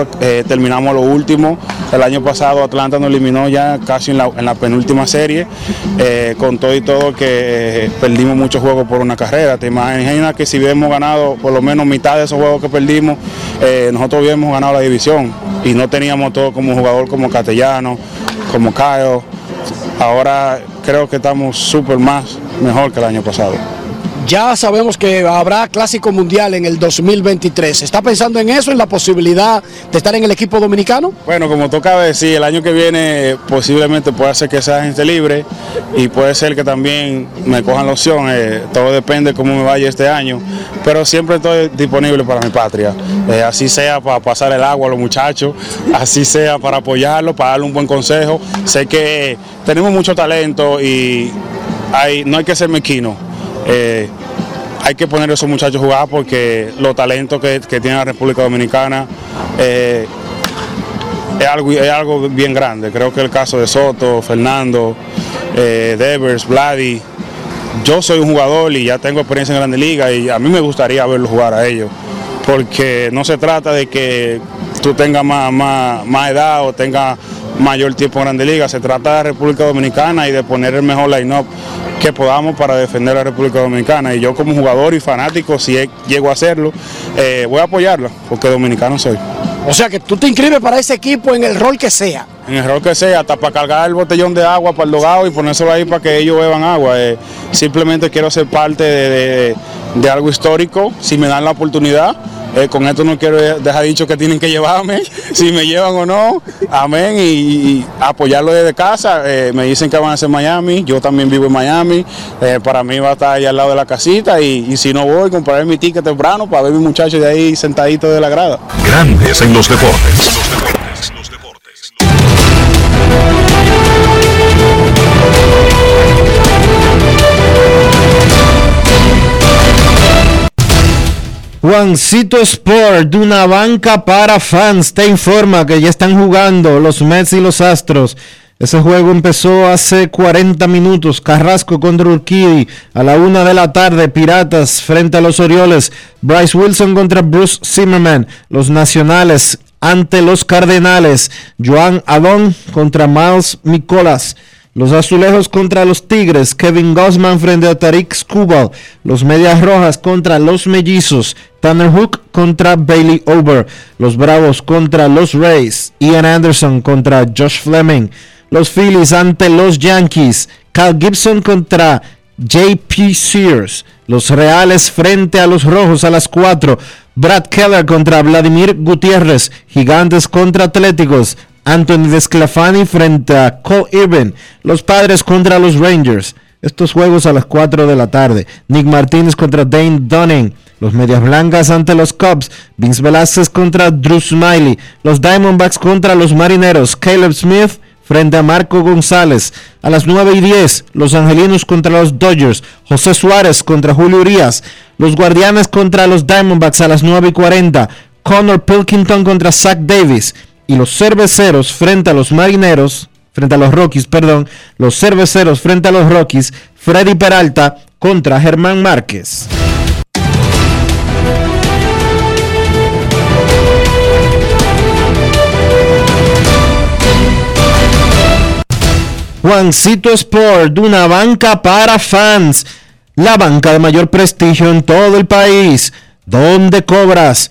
terminamos lo último. El año pasado Atlanta nos eliminó ya casi en la, en la penúltima serie, con todo y todo que perdimos muchos juegos por una carrera. Te imaginas que si hubiéramos ganado por lo menos mitad de esos juegos que perdimos, eh, nosotros hubiéramos ganado la división y no teníamos todo como jugador como Castellano, como Caio. Ahora creo que estamos súper más mejor que el año pasado. Ya sabemos que habrá Clásico Mundial en el 2023. ¿Está pensando en eso, en la posibilidad de estar en el equipo dominicano? Bueno, como toca decir, el año que viene posiblemente puede ser que sea gente libre y puede ser que también me cojan la opción. Eh, todo depende de cómo me vaya este año, pero siempre estoy disponible para mi patria. Eh, así sea para pasar el agua a los muchachos, así sea para apoyarlos, para darle un buen consejo. Sé que tenemos mucho talento y no hay que ser mequino eh, hay que poner a esos muchachos a jugar porque los talentos que, tiene la República Dominicana eh, es, algo, es algo bien grande. Creo que el caso de Soto, Fernando, eh, Devers, Vladi, yo soy un jugador y ya tengo experiencia en Grande Liga y a mí me gustaría verlos jugar a ellos, porque no se trata de que tú tengas más, más, más edad o tengas mayor tiempo en Grande Liga. Se trata de República Dominicana y de poner el mejor line-up que podamos para defender a la República Dominicana. Y yo como jugador y fanático, si llego a hacerlo, eh, voy a apoyarla, porque dominicano soy. O sea que tú te inscribes para ese equipo en el rol que sea. En el rol que sea, hasta para cargar el botellón de agua para el dogado y ponérselo ahí para que ellos beban agua. Eh, simplemente quiero ser parte de, de algo histórico, si me dan la oportunidad. Eh, con esto no quiero dejar dicho que tienen que llevarme, si me llevan o no, amén, y, apoyarlo desde casa. Eh, me dicen que van a ser Miami, yo también vivo en Miami, eh, para mí va a estar ahí al lado de la casita y, si no voy, compraré mi ticket temprano para ver mi muchacho de ahí sentadito de la grada. Grandes en los deportes. Juancito Sport, de una banca para fans, te informa que ya están jugando los Mets y los Astros. Ese juego empezó hace 40 minutos. Carrasco contra Urquidy a la una de la tarde. Piratas frente a los Orioles. Bryce Wilson contra Bruce Zimmerman. Los Nacionales ante los Cardenales. Joan Adon contra Miles Nicolas. Los azulejos contra los Tigres, Kevin Gossman frente a Tariq Skubal. Los Medias Rojas contra los Mellizos, Tanner Hook contra Bailey Over. Los Bravos contra los Rays, Ian Anderson contra Josh Fleming. Los Phillies ante los Yankees, Cal Gibson contra JP Sears. Los Reales frente a los Rojos a las 4. Brad Keller contra Vladimir Gutiérrez. Gigantes contra Atléticos. Anthony Desclafani frente a Cole Irvin. Los Padres contra los Rangers. Estos juegos a las 4 de la tarde. Nick Martínez contra Dane Dunning. Los Medias Blancas ante los Cubs. Vince Velázquez contra Drew Smiley. Los Diamondbacks contra los Marineros. Caleb Smith frente a Marco González. A las 9 y 10, los Angelinos contra los Dodgers. José Suárez contra Julio Urias. Los Guardianes contra los Diamondbacks a las 9 y 40. Connor Pilkington contra Zach Davis y los cerveceros frente a los marineros, frente a los Rockies, perdón, los cerveceros frente a los Rockies, Freddy Peralta contra Germán Márquez. Juancito Sport, una banca para fans, la banca de mayor prestigio en todo el país, donde cobras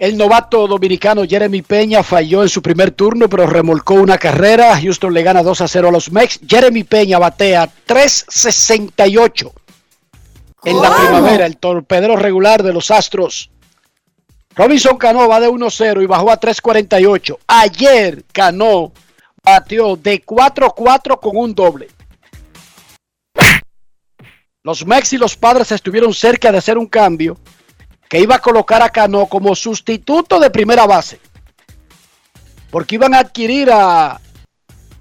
El novato dominicano Jeremy Peña falló en su primer turno, pero remolcó una carrera. Houston le gana 2 a 0 a los Mex. Jeremy Peña batea 3.68 en la primavera, el torpedero regular de los Astros. Robinson Cano va de 1-0 y bajó a 3.48. Ayer Cano bateó de 4-4 con un doble. Los Mex y los Padres estuvieron cerca de hacer un cambio que iba a colocar a Cano como sustituto de primera base. Porque iban a adquirir a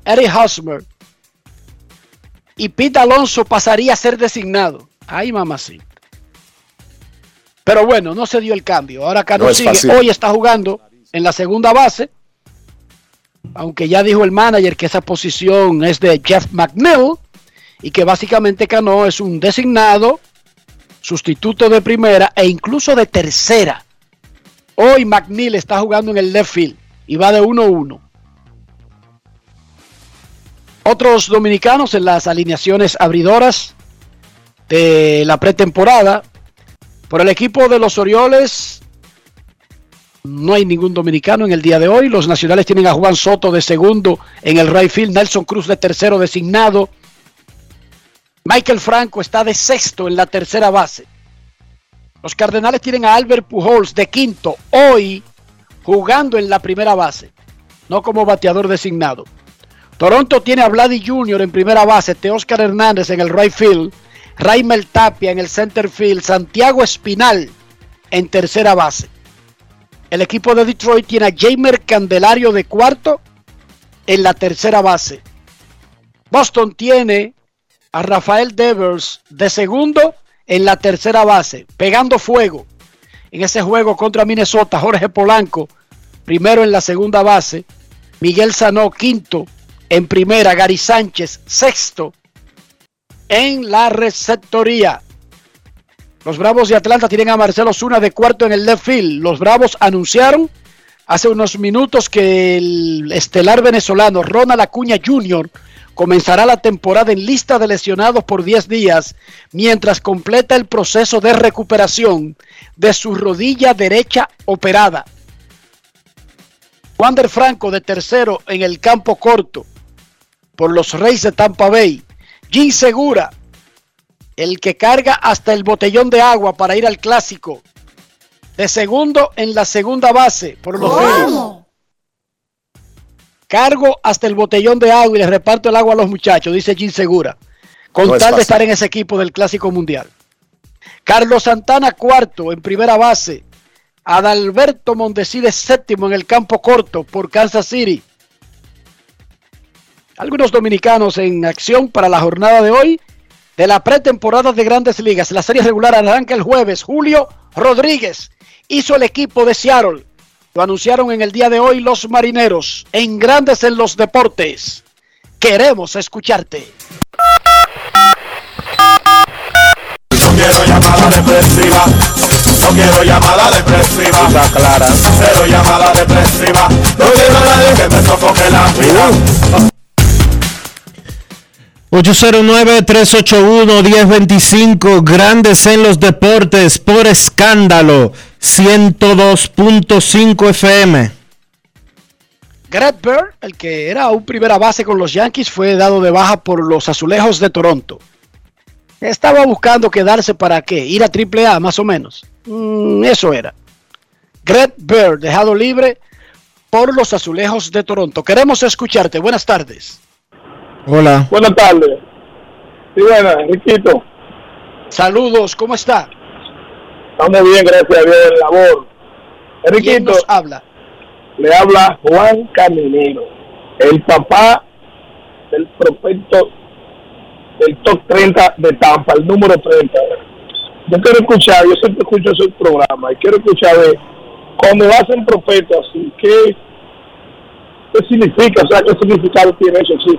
Eric Hosmer. Y Pete Alonso pasaría a ser designado. Ay, mamacita. Pero bueno, no se dio el cambio. Ahora Cano sigue. Hoy está jugando en la segunda base. Aunque ya dijo el manager que esa posición es de Jeff McNeil. Y que básicamente Cano es un designado sustituto de primera e incluso de tercera. Hoy McNeil está jugando en el left field y va de 1-1. Otros dominicanos en las alineaciones abridoras de la pretemporada. Por el equipo de los Orioles no hay ningún dominicano en el día de hoy. Los nacionales tienen a Juan Soto de segundo en el right field, Nelson Cruz de tercero designado, Michael Franco está de sexto en la tercera base. Los Cardenales tienen a Albert Pujols de quinto, hoy jugando en la primera base, no como bateador designado. Toronto tiene a Vladdy Jr. en primera base, Teoscar Hernández en el right field, Raimel Tapia en el center field, Santiago Espinal en tercera base. El equipo de Detroit tiene a Jamer Candelario de cuarto en la tercera base. Boston tiene a Rafael Devers de segundo en la tercera base, pegando fuego. En ese juego contra Minnesota, Jorge Polanco, primero en la segunda base, Miguel Sanó, quinto en primera, Gary Sánchez, sexto en la receptoría. Los Bravos de Atlanta tienen a Marcelo Zuna de cuarto en el left field. Los Bravos anunciaron hace unos minutos que el estelar venezolano Ronald Acuña Jr. comenzará la temporada en lista de lesionados por 10 días mientras completa el proceso de recuperación de su rodilla derecha operada. Wander Franco de tercero en el campo corto por los Reyes de Tampa Bay. Jim Segura, el que carga hasta el botellón de agua para ir al clásico. De segundo en la segunda base por los Phillies. Cargo hasta el botellón de agua y le reparto el agua a los muchachos, dice Jim Segura. Con No es tal de estar en ese equipo del Clásico Mundial. Carlos Santana, cuarto en primera base. Adalberto Mondeside, séptimo en el campo corto por Kansas City. Algunos dominicanos en acción para la jornada de hoy de la pretemporada de grandes ligas. La serie regular arranca el jueves. Julio Rodríguez hizo el equipo de Seattle. Lo anunciaron en el día de hoy los marineros en Grandes en los Deportes. Queremos escucharte. No quiero llamada depresiva. No quiero llamada depresiva. Está clara. Cero llamada depresiva. No quiero a nadie que me sofoque la vida. 809-381-1025, Grandes en los Deportes, por escándalo, 102.5 FM. Garrett Bird, el que era un primera base con los Yankees, fue dado de baja por los Azulejos de Toronto. Estaba buscando quedarse para qué, ir a AAA más o menos. Mm, eso era. Garrett Bird, dejado libre por los Azulejos de Toronto. Queremos escucharte. Buenas tardes. Hola. Buenas tardes. Sí, buenas, Riquito. Saludos, ¿cómo está? Estamos bien, gracias a Dios, en labor. ¿Quién Enriquito, nos habla? le habla Juan Caminero, el papá del prospecto del top 30 de Tampa, el número 30. Yo quiero escuchar, yo siempre escucho ese programa y quiero escuchar de cuando hacen prospectos así, ¿qué, ¿qué significa? O sea, ¿qué significado tiene eso? Sí.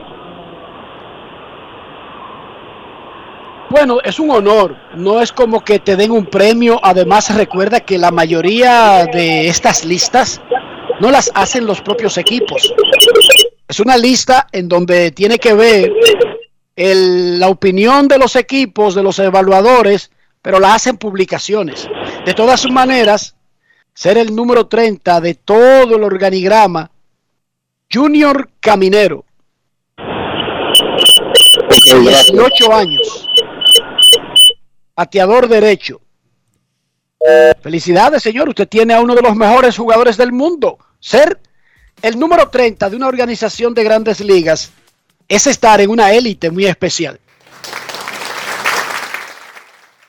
Bueno, es un honor, no es como que te den un premio. Además, recuerda que la mayoría de estas listas no las hacen los propios equipos. Es una lista en donde tiene que ver el- la opinión de los equipos, de los evaluadores, pero la hacen publicaciones. De todas maneras, ser el número 30 de todo el organigrama, Junior Caminero, 18 años, bateador derecho. Felicidades, señor. Usted tiene a uno de los mejores jugadores del mundo. Ser el número 30 de una organización de grandes ligas es estar en una élite muy especial.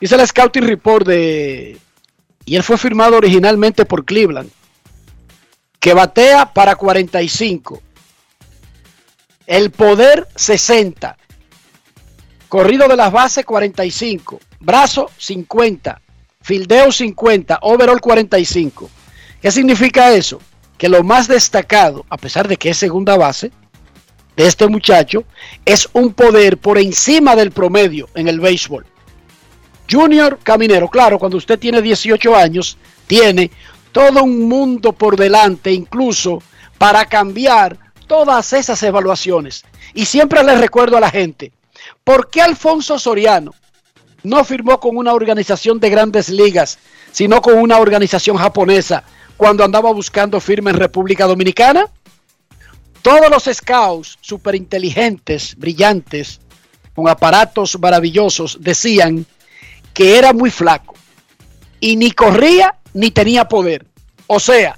Dice el Scouting Report de... Y él fue firmado originalmente por Cleveland. Que batea para 45. El poder 60. Corrido de las bases 45. Brazo 50. Fildeo 50. Overall 45. ¿Qué significa eso? Que lo más destacado, a pesar de que es segunda base, de este muchacho, es un poder por encima del promedio en el béisbol. Junior Caminero, claro, cuando usted tiene 18 años, tiene todo un mundo por delante, incluso para cambiar todas esas evaluaciones. Y siempre les recuerdo a la gente, ¿por qué Alfonso Soriano no firmó con una organización de grandes ligas, sino con una organización japonesa cuando andaba buscando firma en República Dominicana? Todos los scouts super inteligentes, brillantes, con aparatos maravillosos, decían que era muy flaco y ni corría ni tenía poder. O sea,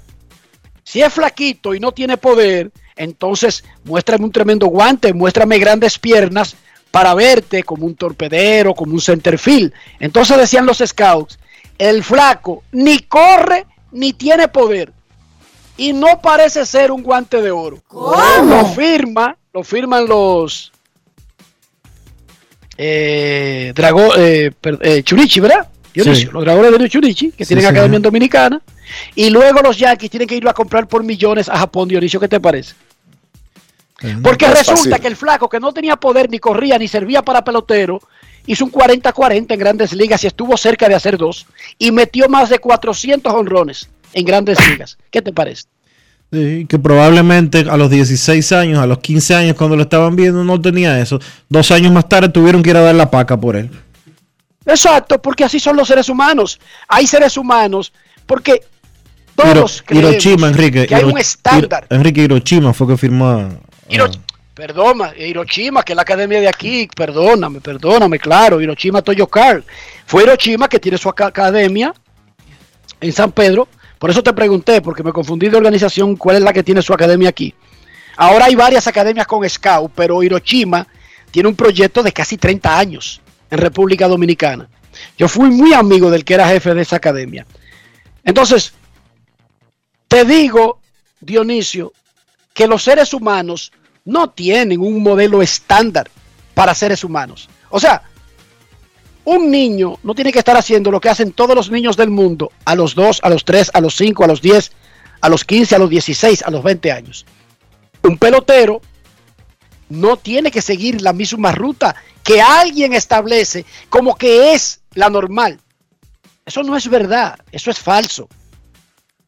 si es flaquito y no tiene poder, entonces muéstrame un tremendo guante, muéstrame grandes piernas para verte como un torpedero, como un centerfield. Entonces decían los scouts, el flaco ni corre ni tiene poder y no parece ser un guante de oro. Lo firma, lo firman los eh, Drago, eh, per- eh, Churichi, ¿verdad? Dionisio, Sí. los dragones de Churichi, que Sí, tienen academia en dominicana. Y luego los Yankees tienen que irlo a comprar por millones a Japón, Dionisio, ¿qué te parece? Porque No resulta fácil. que el flaco que no tenía poder, ni corría, ni servía para pelotero, hizo un 40-40 en grandes ligas y estuvo cerca de hacer dos. Y metió más de 400 honrones en grandes ligas. ¿Qué te parece? Sí, que probablemente a los 16 años, a los 15 años cuando lo estaban viendo no tenía eso. Dos años más tarde tuvieron que ir a dar la paca por él. Exacto, porque así son los seres humanos. Hay seres humanos, porque todos Hiro- creemos Hiroshima, Enrique. que hay Hiro- un estándar. Enrique Hiroshima fue que firmó. a- Hiro- Perdón, Hiroshima, que es la academia de aquí, perdóname, perdóname, claro, Hiroshima Toyo Car. Fue Hiroshima que tiene su aca- academia en San Pedro. Por eso te pregunté, porque me confundí de organización, cuál es la que tiene su academia aquí. Ahora hay varias academias con Scout, pero Hiroshima tiene un proyecto de casi 30 años en República Dominicana. Yo fui muy amigo del que era jefe de esa academia. Entonces, te digo, Dionisio, que los seres humanos no tienen un modelo estándar para seres humanos. O sea, un niño no tiene que estar haciendo lo que hacen todos los niños del mundo a los 2, a los 3, a los 5, a los 10, a los 15, a los 16, a los 20 años. Un pelotero no tiene que seguir la misma ruta que alguien establece como que es la normal. Eso no es verdad, eso es falso.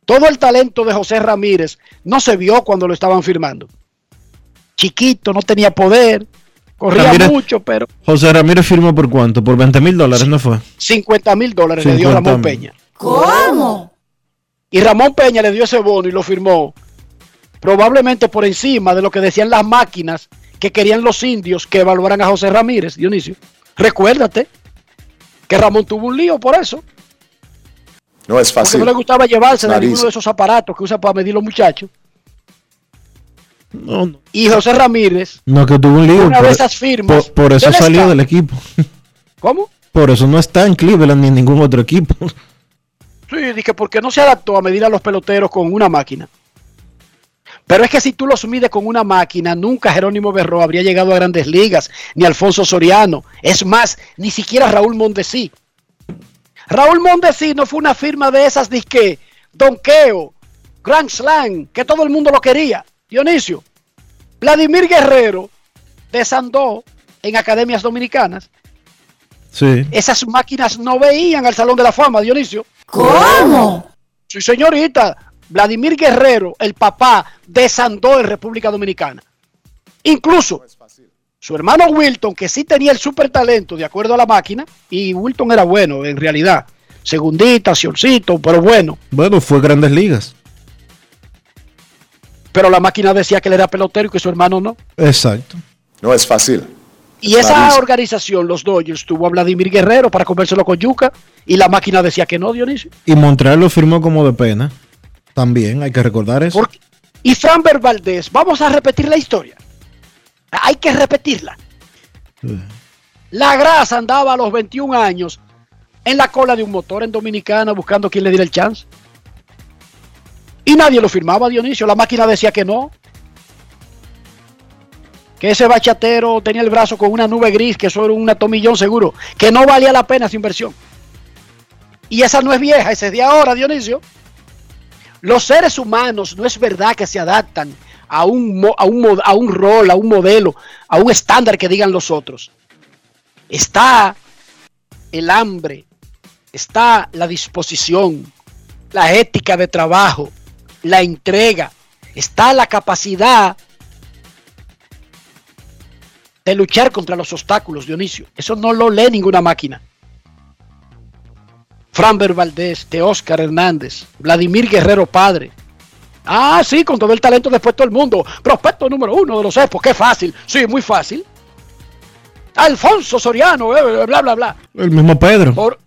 Todo el talento de José Ramírez no se vio cuando lo estaban firmando. Chiquito, no tenía poder, corría Ramírez- mucho, pero José Ramírez firmó por cuánto? Por 20 mil dólares, ¿no fue? 50 mil dólares le dio 50 Ramón mil. Peña. ¿Cómo? Y Ramón Peña le dio ese bono y lo firmó probablemente por encima de lo que decían las máquinas que querían los indios que evaluaran a José Ramírez, Dionisio. Recuérdate que Ramón tuvo un lío por eso, No es porque fácil. no le gustaba llevarse de Nariz. ninguno de esos aparatos que usa para medir los muchachos. No, no. Y José Ramírez, No, que tuvo un lío. Una de por, esas firmas por- por eso salió del equipo. ¿cómo? Por eso no está en Cleveland ni en ningún otro equipo. Sí, dije, porque no se adaptó a medir a los peloteros con una máquina. Pero es que si tú los mides con una máquina, nunca Jerónimo Berro habría llegado a grandes ligas, ni Alfonso Soriano. Es más, ni siquiera Raúl Mondesí. Raúl Mondesí no fue una firma de esas disque Donqueo, Grand Slam, que todo el mundo lo quería. Dionisio, Vladimir Guerrero desandó en academias dominicanas. Sí. Esas máquinas no veían al Salón de la Fama, Dionisio. ¿Cómo? Sí, señorita. Vladimir Guerrero, el papá, desandó en República Dominicana. Incluso su hermano Wilton, que sí tenía el super talento de acuerdo a la máquina, y Wilton era bueno en realidad. Segundita, sioncito, pero bueno. Bueno, fue Grandes Ligas. Pero la máquina decía que él era pelotero y que su hermano no. Exacto. No es fácil. Y esa organización, los Dodgers, tuvo a Vladimir Guerrero para convérselo con Yuca, y la máquina decía que no, Dionisio. Y Montreal lo firmó como de pena. También hay que recordar eso. Porque- y Framber Valdés, vamos a repetir la historia. Hay que repetirla. La grasa andaba a los 21 años en la cola de un motor en Dominicana buscando quien le diera el chance. Y nadie lo firmaba, Dionisio. La máquina decía que no. Que ese bachatero tenía el brazo con una nube gris, que eso era un atomillón seguro. Que no valía la pena esa inversión. Y esa no es vieja, esa es de ahora, Dionisio. Los seres humanos no es verdad que se adaptan a un, a un, a un rol, a un modelo, a un estándar que digan los otros. Está el hambre, está la disposición, la ética de trabajo, la entrega, está la capacidad de luchar contra los obstáculos, Dionisio. Eso no lo lee ninguna máquina. Framber Valdés, de Oscar Hernández, Vladimir Guerrero Padre. Ah, sí, con todo el talento después todo el mundo. Prospecto número uno de los Expos, qué fácil. Sí, muy fácil. Alfonso Soriano, eh, bla, bla, bla. El mismo Pedro. Por...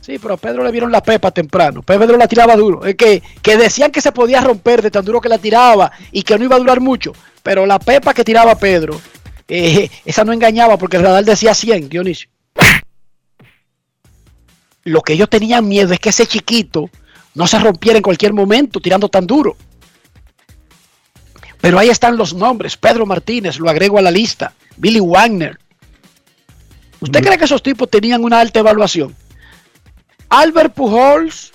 Sí, pero a Pedro le vieron la pepa temprano. Pedro la tiraba duro. Es que, que decían que se podía romper de tan duro que la tiraba y que no iba a durar mucho. Pero la pepa que tiraba Pedro, eh, esa no engañaba porque el radar decía 100, Dionisio. Lo que ellos tenían miedo es que ese chiquito no se rompiera en cualquier momento tirando tan duro. Pero ahí están los nombres. Pedro Martínez, lo agrego a la lista. Billy Wagner. ¿Usted cree que esos tipos tenían una alta evaluación? Albert Pujols,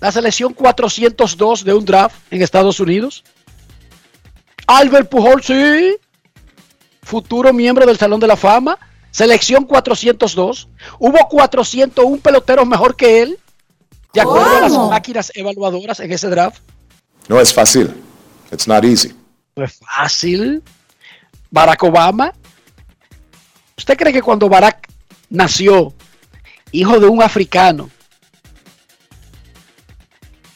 la selección 402 de un draft en Estados Unidos. Albert Pujols, sí. Futuro miembro del Salón de la Fama. Selección 402. Hubo 401 peloteros mejor que él. De acuerdo a las máquinas evaluadoras en ese draft. No es fácil. It's not easy. No es fácil. Barack Obama. ¿Usted cree que cuando Barack nació, hijo de un africano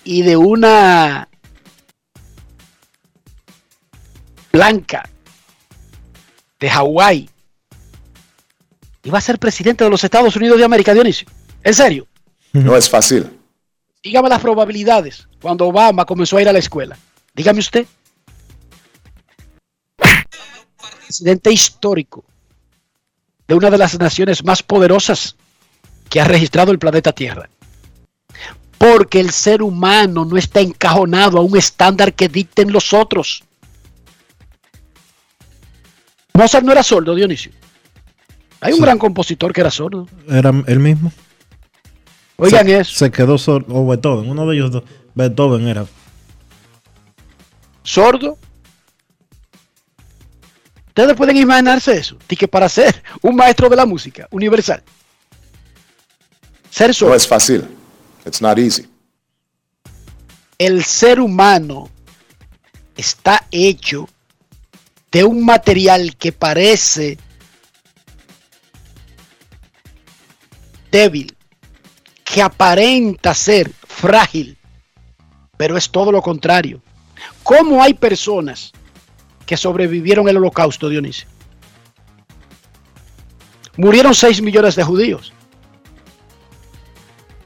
y de una blanca de Hawái, iba a ser presidente de los Estados Unidos de América, Dionisio? ¿En serio? No es fácil. Dígame las probabilidades cuando Obama comenzó a ir a la escuela. Dígame usted. Presidente histórico de una de las naciones más poderosas que ha registrado el planeta Tierra. Porque el ser humano no está encajonado a un estándar que dicten los otros. Mozart no era sordo, Dionisio. Hay un gran compositor que era sordo. Era el mismo. Oigan se, eso. Se quedó sordo. O Beethoven. Uno de ellos dos. Beethoven era. sordo. Ustedes pueden imaginarse eso. Y que para ser un maestro de la música universal, ser sordo, No es fácil. It's not easy. el ser humano está hecho de un material que parece débil, que aparenta ser frágil, pero es todo lo contrario. ¿Cómo hay personas que sobrevivieron el holocausto, Dionisio? Murieron 6 millones de judíos,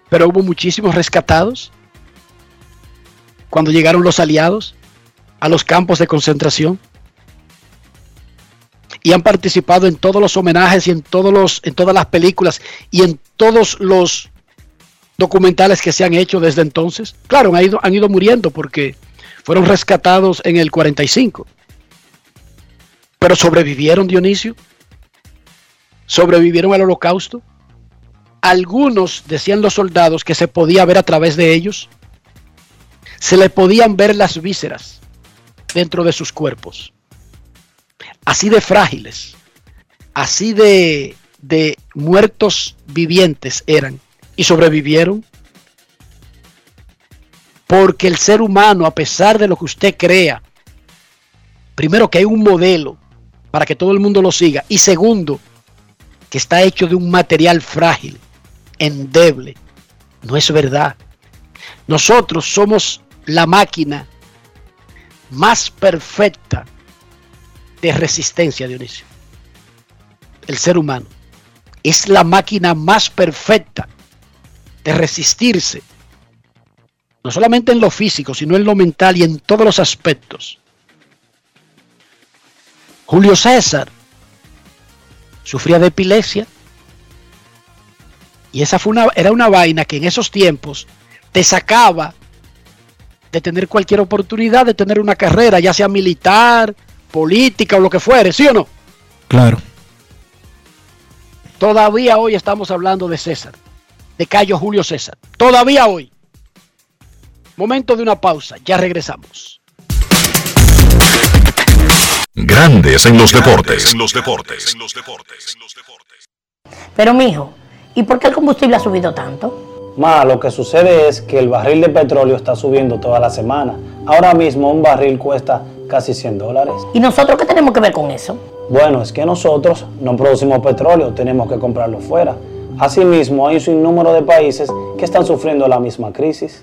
pero hubo muchísimos rescatados cuando llegaron los aliados a los campos de concentración y han participado en todos los homenajes y en todos los en todas las películas y en todos los documentales que se han hecho desde entonces. Claro, han ido, han ido muriendo porque fueron rescatados en el 45. Pero sobrevivieron, Dionisio. Sobrevivieron al holocausto. Algunos, decían los soldados, que se podía ver a través de ellos. Se le podían ver las vísceras dentro de sus cuerpos. Así de frágiles, así de, de muertos vivientes eran y sobrevivieron. Porque el ser humano, a pesar de lo que usted crea, primero que hay un modelo para que todo el mundo lo siga y segundo, que está hecho de un material frágil, endeble. No es verdad. Nosotros somos la máquina más perfecta de resistencia, Dionisio. El ser humano es la máquina más perfecta de resistirse, no solamente en lo físico, sino en lo mental y en todos los aspectos. Julio César sufría de epilepsia y esa fue una, era una vaina que en esos tiempos te sacaba de tener cualquier oportunidad de tener una carrera, ya sea militar, política o lo que fuere, ¿sí o no? Claro. Todavía hoy estamos hablando de César, de Cayo Julio César. Todavía hoy. Momento de una pausa, ya regresamos. Grandes en los deportes. En los deportes. Pero mijo, ¿y por qué el combustible ha subido tanto? Ma, lo que sucede es que el barril de petróleo está subiendo toda la semana. Ahora mismo un barril cuesta casi 100 dólares. ¿Y nosotros qué tenemos que ver con eso? Bueno, es que nosotros no producimos petróleo, tenemos que comprarlo fuera. Asimismo, hay un sinnúmero de países que están sufriendo la misma crisis.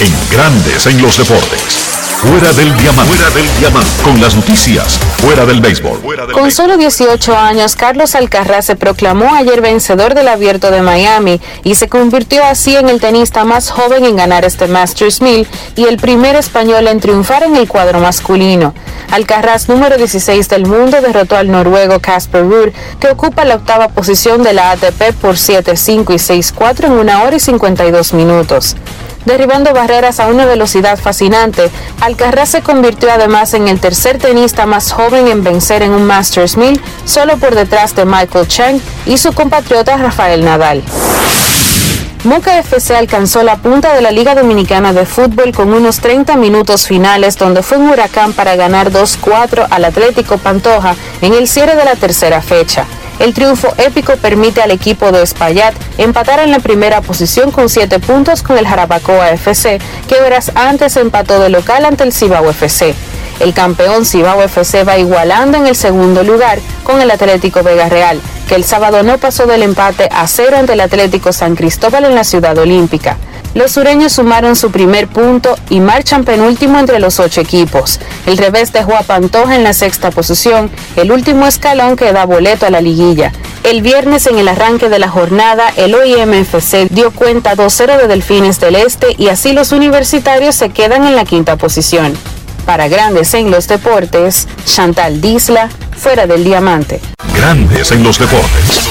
En Grandes en los Deportes. Fuera del diamante. Fuera del diamante. Con las noticias. Fuera del béisbol. Con solo 18 años, Carlos Alcaraz se proclamó ayer vencedor del Abierto de Miami y se convirtió así en el tenista más joven en ganar este Masters 1000 y el primer español en triunfar en el cuadro masculino. Alcaraz, número 16 del mundo, derrotó al noruego Casper Ruud, que ocupa la octava posición de la ATP por 7-5 y 6-4 en una hora y 52 minutos derribando barreras a una velocidad fascinante. Alcaraz se convirtió además en el tercer tenista más joven en vencer en un Masters 1000, solo por detrás de Michael Chang y su compatriota Rafael Nadal. Moca FC alcanzó la punta de la Liga Dominicana de Fútbol con unos 30 minutos finales donde fue un huracán para ganar 2-4 al Atlético Pantoja en el cierre de la tercera fecha. El triunfo épico permite al equipo de Espaillat empatar en la primera posición con 7 puntos con el Jarabacoa FC, que horas antes empató de local ante el Cibao FC. El campeón Cibao FC va igualando en el segundo lugar con el Atlético Vega Real, que el sábado no pasó del empate a cero ante el Atlético San Cristóbal en la Ciudad Olímpica. Los sureños sumaron su primer punto y marchan penúltimo entre los ocho equipos. El revés dejó a Pantoja en la sexta posición, el último escalón que da boleto a la liguilla. El viernes en el arranque de la jornada, el OIMFC dio cuenta 2-0 de Delfines del Este y así los universitarios se quedan en la quinta posición. Para Grandes en los Deportes, Chantal Disla, fuera del diamante. Grandes en los deportes.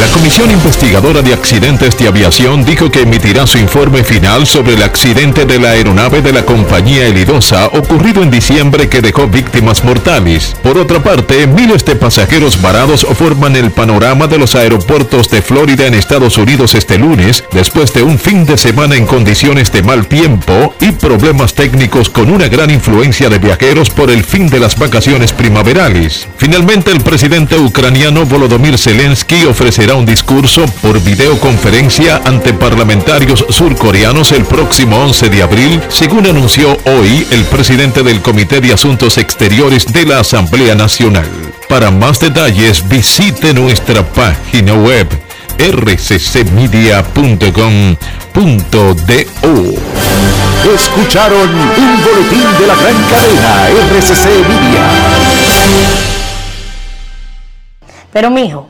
La Comisión Investigadora de Accidentes de Aviación dijo que emitirá su informe final sobre el accidente de la aeronave de la compañía Elidosa ocurrido en diciembre que dejó víctimas mortales. Por otra parte, miles de pasajeros varados forman el panorama de los aeropuertos de Florida en Estados Unidos este lunes, después de un fin de semana en condiciones de mal tiempo y problemas técnicos con una gran influencia de viajeros por el fin de las vacaciones primaverales. Finalmente, el presidente ucraniano Volodymyr Zelensky ofrecerá un discurso por videoconferencia ante parlamentarios surcoreanos el próximo 11 de abril, según anunció hoy el presidente del Comité de Asuntos Exteriores de la Asamblea Nacional. Para más detalles visite nuestra página web rccmedia.com.do. Escucharon un boletín de la gran cadena RCC Media. Pero mijo,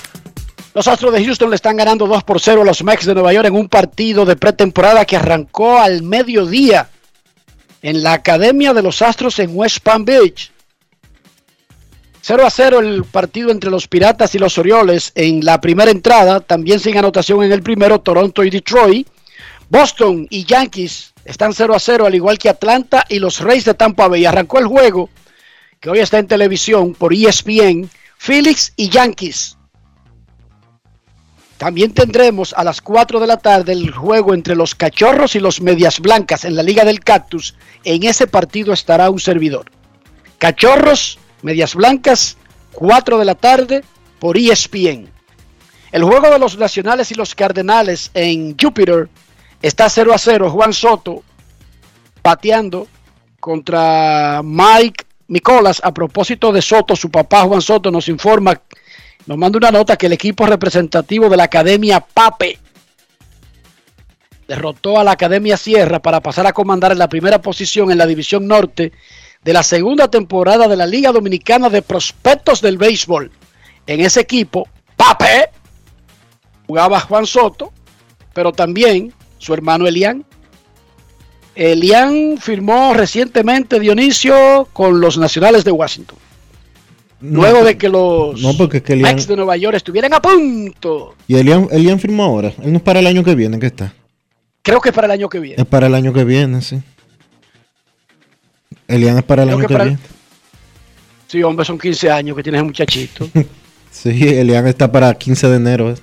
Astros de Houston le están ganando 2 por 0 a los Mets de Nueva York en un partido de pretemporada que arrancó al mediodía en la Academia de los Astros en West Palm Beach. 0 a 0 el partido entre los Piratas y los Orioles en la primera entrada, también sin anotación en el primero, Toronto y Detroit. Boston y Yankees están 0 a 0, al igual que Atlanta y los Reyes de Tampa Bay. Arrancó el juego que hoy está en televisión por ESPN, Phillies y Yankees. También tendremos a las 4 de la tarde el juego entre los Cachorros y los Medias Blancas en la Liga del Cactus. En ese partido estará un servidor. Cachorros, Medias Blancas, 4 de la tarde por ESPN. El juego de los Nacionales y los Cardenales en Júpiter está 0 a 0. Juan Soto pateando contra Mike Nicolas. A propósito de Soto, su papá Juan Soto nos informa nos manda una nota que el equipo representativo de la Academia Pape derrotó a la Academia Sierra para pasar a comandar en la primera posición en la División Norte de la segunda temporada de la Liga Dominicana de Prospectos del Béisbol. En ese equipo, Pape jugaba Juan Soto, pero también su hermano Elian. Elian firmó recientemente Dionisio con los Nacionales de Washington. Luego de que los No, porque es que Elian, Mets de Nueva York estuvieran a punto. y Elian, Elian firmó ahora. Él no es para el año que viene que está. Creo que para el año que viene. Es para el año que viene, sí. Elian es para el Creo año que que, para el- viene. Sí, hombre, son 15 años que tienes muchachito. Sí, Elian está para 15 de enero. eh.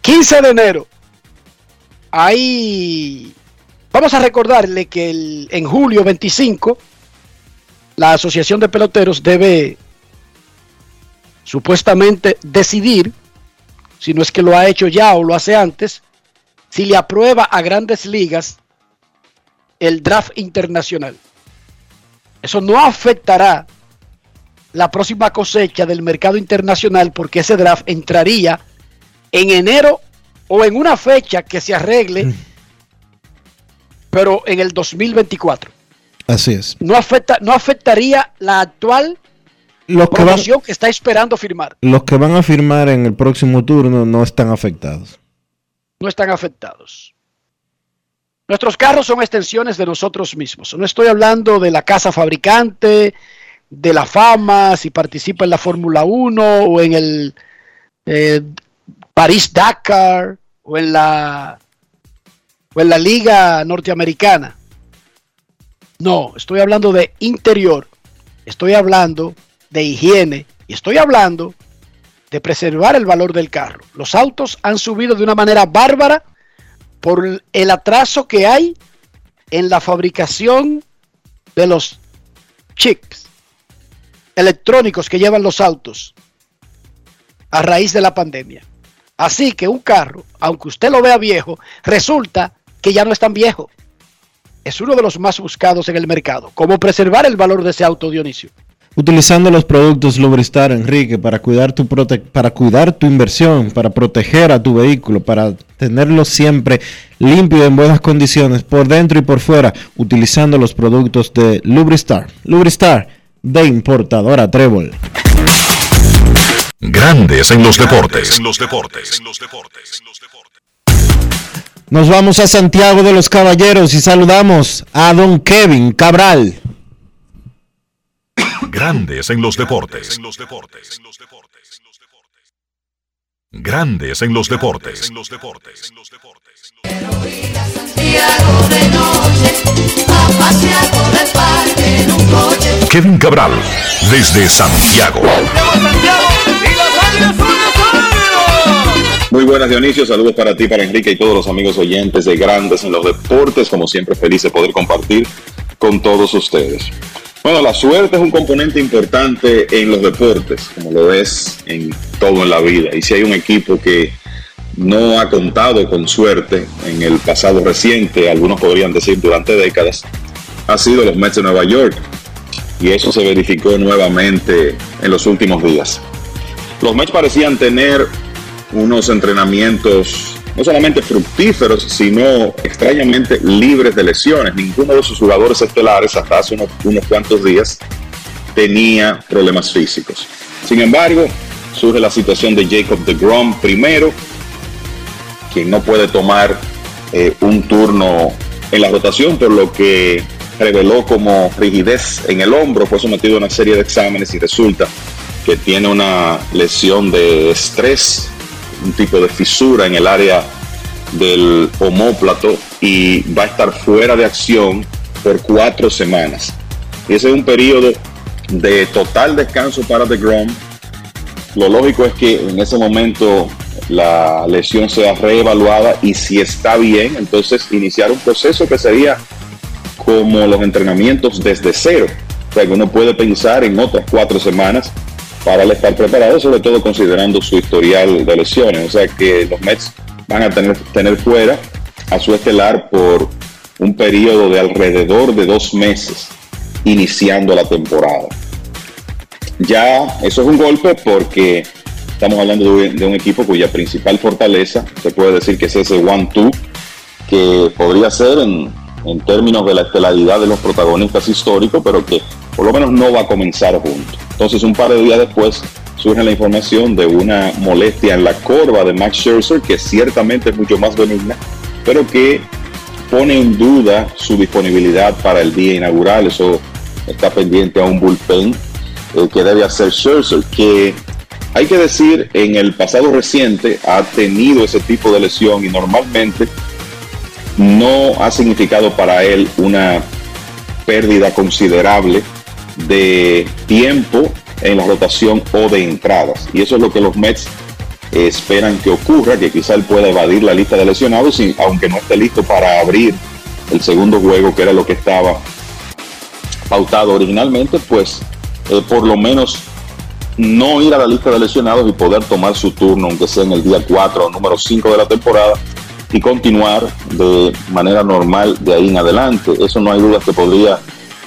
15 de enero. Ahí vamos a recordarle que el- en julio 25 la Asociación de Peloteros debe supuestamente decidir, si no es que lo ha hecho ya o lo hace antes, si le aprueba a grandes ligas el draft internacional. Eso no afectará la próxima cosecha del mercado internacional porque ese draft entraría en enero o en una fecha que se arregle, pero en el 2024. Así es. No, afecta, no afectaría la actual Los que, van, que está esperando firmar. los que van a firmar en el próximo turno no están afectados. No están afectados. Nuestros carros son extensiones de nosotros mismos. No estoy hablando de la casa fabricante, de la fama, si participa en la Fórmula 1 o en el eh, París Dakar o en la o en la Liga Norteamericana. No, estoy hablando de interior, estoy hablando de higiene y estoy hablando de preservar el valor del carro. Los autos han subido de una manera bárbara por el atraso que hay en la fabricación de los chips electrónicos que llevan los autos a raíz de la pandemia. Así que un carro, aunque usted lo vea viejo, resulta que ya no es tan viejo. Es uno de los más buscados en el mercado. ¿Cómo preservar el valor de ese auto, Dionisio? Utilizando los productos Lubristar, Enrique, para cuidar tu prote- para cuidar tu inversión, para proteger a tu vehículo, para tenerlo siempre limpio y en buenas condiciones por dentro y por fuera, utilizando los productos de Lubristar. Lubristar, de importadora Trébol. Grandes en los deportes. En los deportes. Nos vamos a Santiago de los Caballeros y saludamos a don Kevin Cabral. Grandes en los deportes. Grandes en los deportes. Kevin Cabral, desde Santiago. Muy buenas Dionisio, saludos para ti, para Enrique y todos los amigos oyentes de Grandes en los Deportes, como siempre feliz de poder compartir con todos ustedes. Bueno, la suerte es un componente importante en los deportes, como lo es en todo en la vida. Y si hay un equipo que no ha contado con suerte en el pasado reciente, algunos podrían decir durante décadas, ha sido los Mets de Nueva York. Y eso se verificó nuevamente en los últimos días. Los Mets parecían tener unos entrenamientos no solamente fructíferos, sino extrañamente libres de lesiones. Ninguno de sus jugadores estelares hasta hace unos, cuantos días tenía problemas físicos. Sin embargo, surge la situación de Jacob de Grom primero, quien no puede tomar eh, un turno en la rotación, por lo que reveló como rigidez en el hombro, fue sometido a una serie de exámenes y resulta que tiene una lesión de estrés un tipo de fisura en el área del homóplato y va a estar fuera de acción por cuatro semanas. Ese es un periodo de total descanso para The Grom. Lo lógico es que en ese momento la lesión sea reevaluada y si está bien, entonces iniciar un proceso que sería como los entrenamientos desde cero. O sea, que uno puede pensar en otras cuatro semanas para él estar preparado, sobre todo considerando su historial de lesiones. O sea que los Mets van a tener, tener fuera a su estelar por un periodo de alrededor de dos meses iniciando la temporada. Ya eso es un golpe porque estamos hablando de, un equipo cuya principal fortaleza, se puede decir que es ese one-two, que podría ser en, en términos de la estelaridad de los protagonistas históricos, pero que por lo menos no va a comenzar junto. Entonces, un par de días después surge la información de una molestia en la corva de Max Scherzer, que ciertamente es mucho más benigna, pero que pone en duda su disponibilidad para el día inaugural. Eso está pendiente a un bullpen eh, que debe hacer Scherzer, que hay que decir, en el pasado reciente ha tenido ese tipo de lesión y normalmente no ha significado para él una pérdida considerable de tiempo en la rotación o de entradas. Y eso es lo que los Mets esperan que ocurra, que quizá él pueda evadir la lista de lesionados, aunque no esté listo para abrir el segundo juego, que era lo que estaba pautado originalmente, pues eh, por lo menos no ir a la lista de lesionados y poder tomar su turno, aunque sea en el día 4 o número 5 de la temporada, y continuar de manera normal de ahí en adelante. Eso no hay duda que podría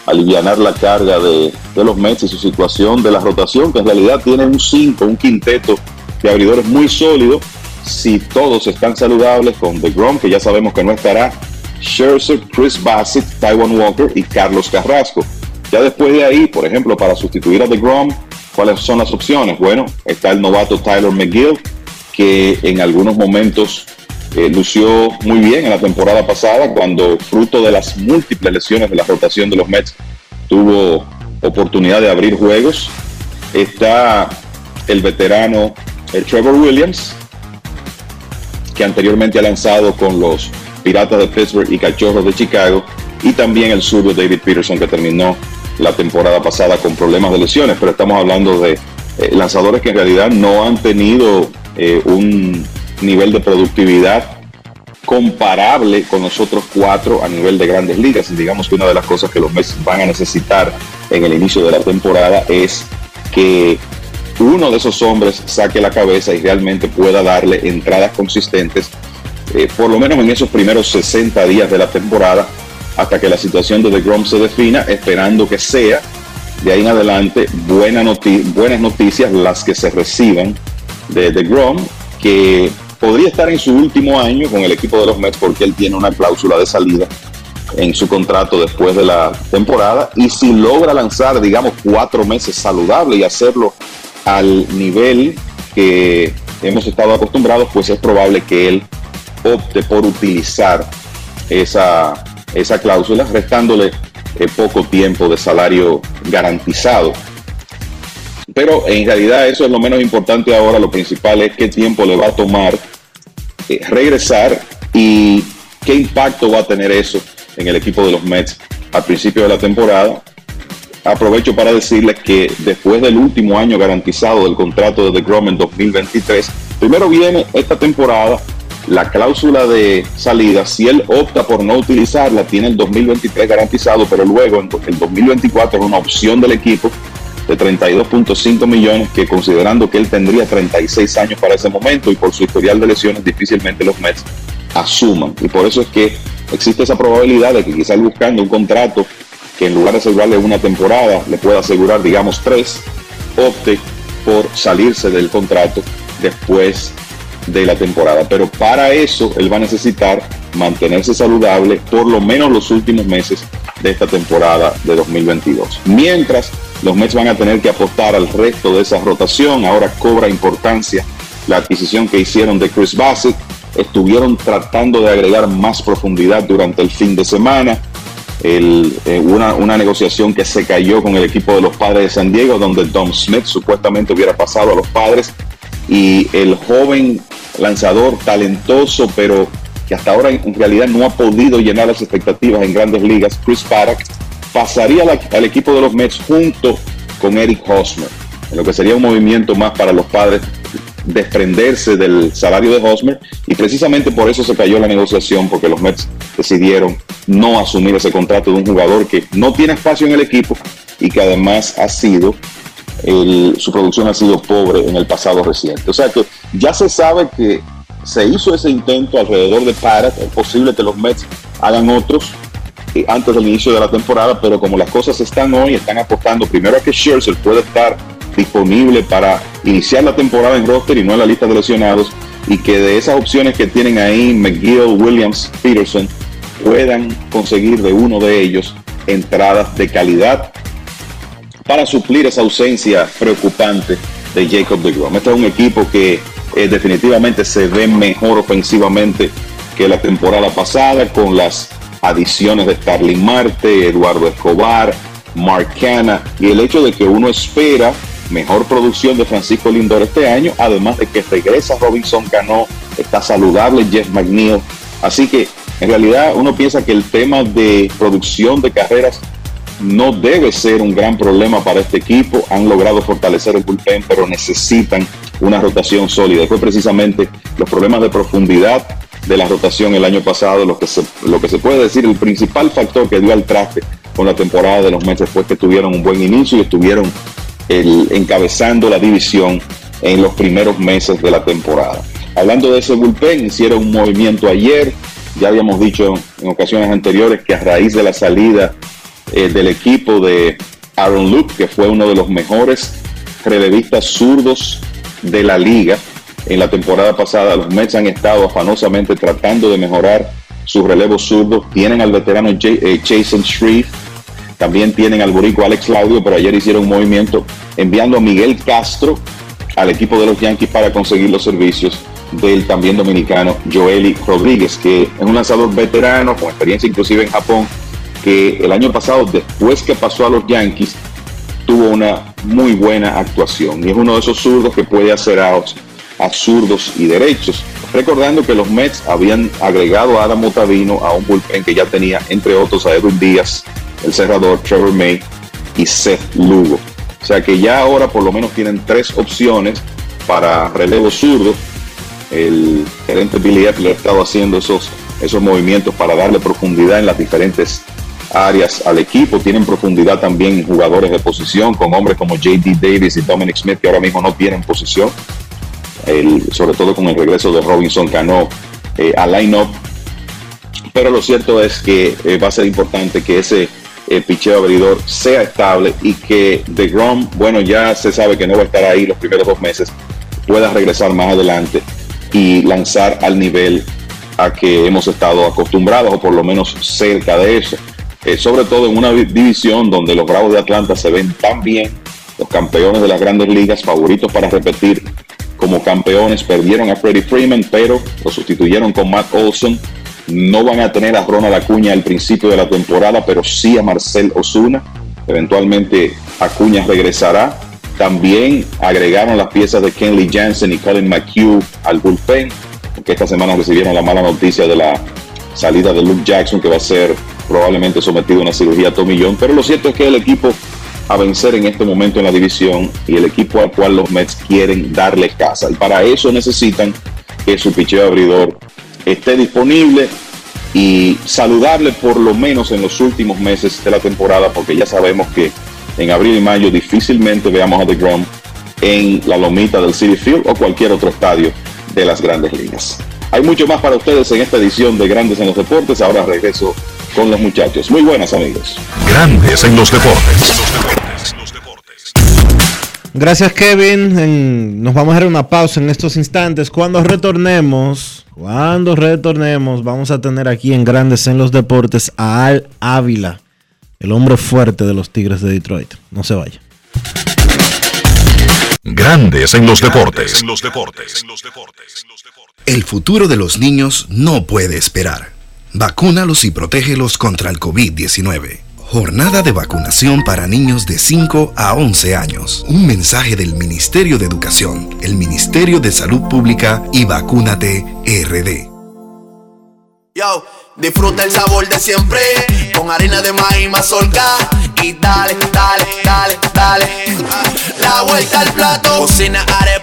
aliviar la carga de, de, los Mets y su situación de la rotación, que en realidad tiene un 5, un quinteto de abridores muy sólido. Si todos están saludables con The Grom, que ya sabemos que no estará, Scherzer, Chris Bassett, Taiwan Walker y Carlos Carrasco. Ya después de ahí, por ejemplo, para sustituir a The Grom, ¿cuáles son las opciones? Bueno, está el novato Tyler McGill, que en algunos momentos eh, lució muy bien en la temporada pasada cuando fruto de las múltiples lesiones de la rotación de los Mets tuvo oportunidad de abrir juegos. Está el veterano el Trevor Williams, que anteriormente ha lanzado con los Piratas de Pittsburgh y Cachorros de Chicago, y también el zurdo David Peterson, que terminó la temporada pasada con problemas de lesiones, pero estamos hablando de eh, lanzadores que en realidad no han tenido eh, un nivel de productividad comparable con los otros cuatro a nivel de grandes ligas. Y digamos que una de las cosas que los Mets van a necesitar en el inicio de la temporada es que uno de esos hombres saque la cabeza y realmente pueda darle entradas consistentes, eh, por lo menos en esos primeros 60 días de la temporada, hasta que la situación de The Grom se defina, esperando que sea de ahí en adelante buena noti buenas noticias las que se reciban de The Grom, que podría estar en su último año con el equipo de los Mets porque él tiene una cláusula de salida en su contrato después de la temporada y si logra lanzar, digamos, cuatro meses saludable y hacerlo al nivel que hemos estado acostumbrados, pues es probable que él opte por utilizar esa, esa cláusula, restándole eh, poco tiempo de salario garantizado. Pero en realidad eso es lo menos importante ahora, lo principal es qué tiempo le va a tomar eh, regresar y qué impacto va a tener eso en el equipo de los Mets al principio de la temporada. Aprovecho para decirles que después del último año garantizado del contrato de The Grom en 2023, primero viene esta temporada la cláusula de salida, si él opta por no utilizarla, tiene el 2023 garantizado, pero luego el 2024 es una opción del equipo de 32.5 millones que considerando que él tendría 36 años para ese momento y por su historial de lesiones difícilmente los Mets asuman. Y por eso es que existe esa probabilidad de que quizás buscando un contrato que en lugar de asegurarle una temporada le pueda asegurar digamos tres, opte por salirse del contrato después de la temporada. Pero para eso él va a necesitar mantenerse saludable por lo menos los últimos meses de esta temporada de 2022. Mientras los Mets van a tener que apostar al resto de esa rotación, ahora cobra importancia la adquisición que hicieron de Chris Bassett. Estuvieron tratando de agregar más profundidad durante el fin de semana. Eh, una, una, negociación que se cayó con el equipo de los padres de San Diego, donde Tom Smith supuestamente hubiera pasado a los padres y el joven lanzador talentoso, pero que hasta ahora en realidad no ha podido llenar las expectativas en grandes ligas, Chris Paddock, pasaría al equipo de los Mets junto con Eric Hosmer, en lo que sería un movimiento más para los padres desprenderse del salario de Hosmer y precisamente por eso se cayó la negociación porque los Mets decidieron no asumir ese contrato de un jugador que no tiene espacio en el equipo y que además ha sido su producción ha sido pobre en el pasado reciente. O sea que ya se sabe que se hizo ese intento alrededor de Parrot, es posible que los Mets hagan otros eh, antes del inicio de la temporada, pero como las cosas están hoy, están apostando primero a que Scherzer pueda estar disponible para iniciar la temporada en roster y no en la lista de lesionados, y que de esas opciones que tienen ahí, McGill, Williams, Peterson, puedan conseguir de uno de ellos entradas de calidad para suplir esa ausencia preocupante de Jacob de Grom. Este es un equipo que eh, definitivamente se ve mejor ofensivamente que la temporada pasada con las adiciones de Starling Marte, Eduardo Escobar, Mark Canna y el hecho de que uno espera mejor producción de Francisco Lindor este año, además de que regresa Robinson Cano, está saludable Jeff McNeil. Así que en realidad uno piensa que el tema de producción de carreras no debe ser un gran problema para este equipo. Han logrado fortalecer el bullpen, pero necesitan una rotación sólida. Fue precisamente los problemas de profundidad de la rotación el año pasado lo que se, puede decir el principal factor que dio al traste con la temporada de los meses fue que tuvieron un buen inicio y estuvieron encabezando la división en los primeros meses de la temporada. Hablando de ese bullpen, hicieron un movimiento ayer. Ya habíamos dicho en ocasiones anteriores que a raíz de la salida eh, del equipo de Aaron Luke, que fue uno de los mejores relevistas zurdos de la liga. En la temporada pasada los Mets han estado afanosamente tratando de mejorar sus relevos zurdos. Tienen al veterano eh, Jason Shreve, también tienen al borico Alex Claudio, pero ayer hicieron un movimiento enviando a Miguel Castro al equipo de los Yankees para conseguir los servicios del también dominicano Joely Rodríguez, que es un lanzador veterano con experiencia inclusive en Japón que el año pasado, después que pasó a los Yankees, tuvo una muy buena actuación. Y es uno de esos zurdos que puede hacer outs a zurdos y derechos. Recordando que los Mets habían agregado a Adam Otavino a un bullpen que ya tenía, entre otros, a Edwin Díaz, el cerrador Trevor May y Seth Lugo. O sea que ya ahora por lo menos tienen tres opciones para relevo zurdo. El gerente Billy Epler ha estado haciendo esos, esos movimientos para darle profundidad en las diferentes áreas al equipo. Tienen profundidad también jugadores de posición, con hombres como JD Davis y Dominic Smith, que ahora mismo no tienen posición. sobre todo con el regreso de Robinson Cano eh, al line-up. Pero lo cierto es que eh, va a ser importante que ese eh, picheo abridor sea estable y que de Grom, bueno, ya se sabe que no va a estar ahí los primeros dos meses, pueda regresar más adelante y lanzar al nivel a que hemos estado acostumbrados o por lo menos cerca de eso. Eh, sobre todo en una división donde los Bravos de Atlanta se ven tan bien, los campeones de las grandes ligas, favoritos para repetir como campeones, perdieron a Freddie Freeman, pero lo sustituyeron con Matt Olson. No van a tener a Ronald Acuña al principio de la temporada, pero sí a Marcel Osuna. Eventualmente Acuña regresará. También agregaron las piezas de Kenley Jansen y Colin McHugh al bullpen, porque esta semana recibieron la mala noticia de la salida de Luke Jackson, que va a ser probablemente sometido a una cirugía tomillón. Pero lo cierto es que el equipo a vencer en este momento en la división y el equipo al cual los Mets quieren darle casa. Y para eso necesitan que su picheo abridor esté disponible y saludable por lo menos en los últimos meses de la temporada, porque ya sabemos que en abril y mayo difícilmente veamos a DeGrom en la lomita del City Field o cualquier otro estadio de las grandes ligas. Hay mucho más para ustedes en esta edición de Grandes en los Deportes. Ahora regreso con los muchachos. Muy buenas amigos. Grandes en los deportes. Gracias Kevin. nos vamos a dar una pausa en estos instantes. Cuando retornemos, cuando retornemos, vamos a tener aquí en Grandes en los Deportes a Al Ávila, el hombre fuerte de los Tigres de Detroit. No se vaya. Grandes en los deportes. En los deportes. El futuro de los niños no puede esperar. Vacúnalos y protégelos contra el COVID-19. Jornada de vacunación para niños de 5 a 11 años. Un mensaje del Ministerio de Educación, el Ministerio de Salud Pública y Vacúnate RD. Yo, disfruta el sabor de siempre con harina de maíz mazorca y dale, dale, dale, dale. La vuelta al plato, cocina arepa,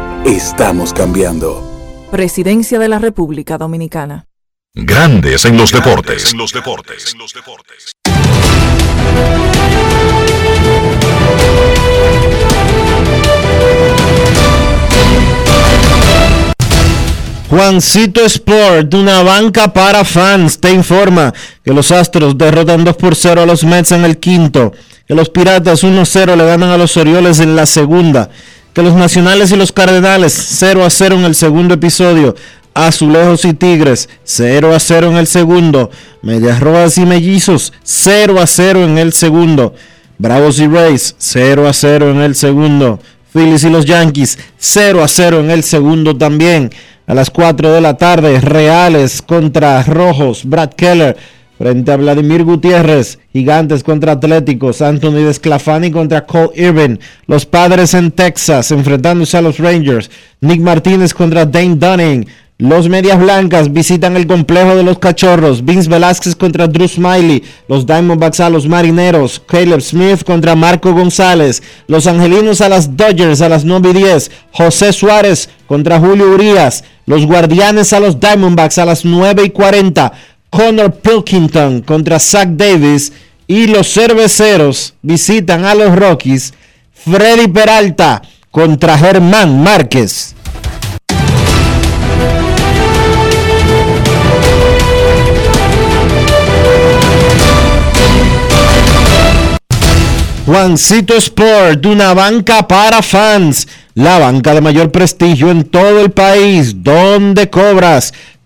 Estamos cambiando. Presidencia de la República Dominicana. Grandes en los deportes. En los deportes. Juancito Sport, una banca para fans, te informa que los Astros derrotan 2 por 0 a los Mets en el quinto, que los Piratas 1-0 le ganan a los Orioles en la segunda, que los Nacionales y los Cardenales 0 a 0 en el segundo episodio, Azulejos y Tigres 0 a 0 en el segundo, Medias Rojas y Mellizos 0 a 0 en el segundo, Bravos y Rays 0 a 0 en el segundo, Phillies y los Yankees 0 a 0 en el segundo también. A las 4 de la tarde, Reales contra Rojos, Brad Keller frente a Vladimir Gutiérrez, Gigantes contra Atléticos, Anthony Desclafani contra Cole Irvin, los Padres en Texas enfrentándose a los Rangers, Nick Martínez contra Dane Dunning, los Medias Blancas visitan el complejo de los Cachorros. Vince Velázquez contra Drew Smiley. Los Diamondbacks a los Marineros. Caleb Smith contra Marco González. Los Angelinos a las Dodgers a las 9 y 10. José Suárez contra Julio Urias. Los Guardianes a los Diamondbacks a las 9 y 40. Connor Pilkington contra Zach Davis. Y los Cerveceros visitan a los Rockies. Freddy Peralta contra Germán Márquez. Juancito Sport, una banca para fans, la banca de mayor prestigio en todo el país, donde cobras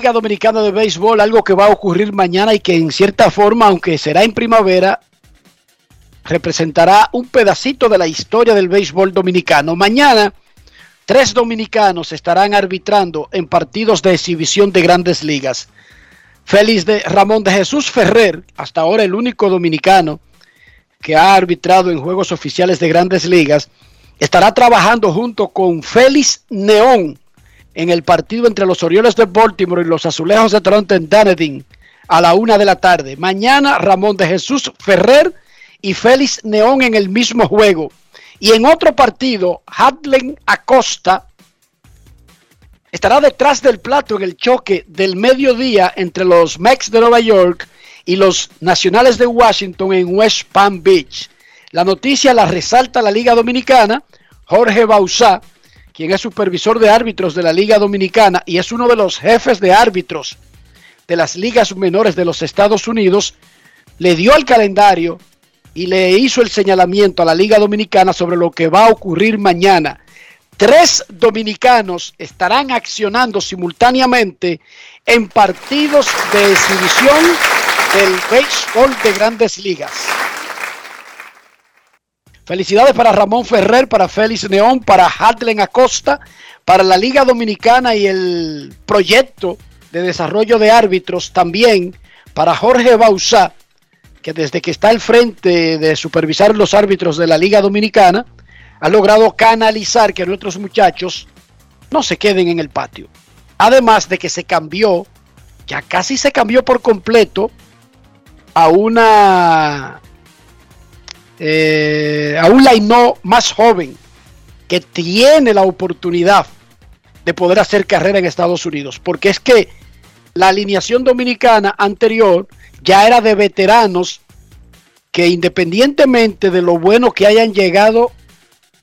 Liga Dominicana de Béisbol, algo que va a ocurrir mañana y que en cierta forma, aunque será en primavera, representará un pedacito de la historia del béisbol dominicano. Mañana, tres dominicanos estarán arbitrando en partidos de exhibición de grandes ligas. Félix de Ramón de Jesús Ferrer, hasta ahora el único dominicano que ha arbitrado en juegos oficiales de grandes ligas, estará trabajando junto con Félix Neón en el partido entre los Orioles de Baltimore y los Azulejos de Toronto en Dunedin a la una de la tarde. Mañana Ramón de Jesús Ferrer y Félix Neón en el mismo juego. Y en otro partido, Hadlen Acosta estará detrás del plato en el choque del mediodía entre los Mex de Nueva York y los Nacionales de Washington en West Palm Beach. La noticia la resalta la Liga Dominicana. Jorge Bausá, quien es supervisor de árbitros de la Liga Dominicana y es uno de los jefes de árbitros de las ligas menores de los Estados Unidos, le dio al calendario y le hizo el señalamiento a la Liga Dominicana sobre lo que va a ocurrir mañana. Tres dominicanos estarán accionando simultáneamente en partidos de exhibición del béisbol de grandes ligas. Felicidades para Ramón Ferrer, para Félix Neón, para Hadlen Acosta, para la Liga Dominicana y el proyecto de desarrollo de árbitros también para Jorge Bausá, que desde que está al frente de supervisar los árbitros de la Liga Dominicana, ha logrado canalizar que nuestros muchachos no se queden en el patio. Además de que se cambió, ya casi se cambió por completo a una eh, a un Laino más joven que tiene la oportunidad de poder hacer carrera en Estados Unidos. Porque es que la alineación dominicana anterior ya era de veteranos que independientemente de lo bueno que hayan llegado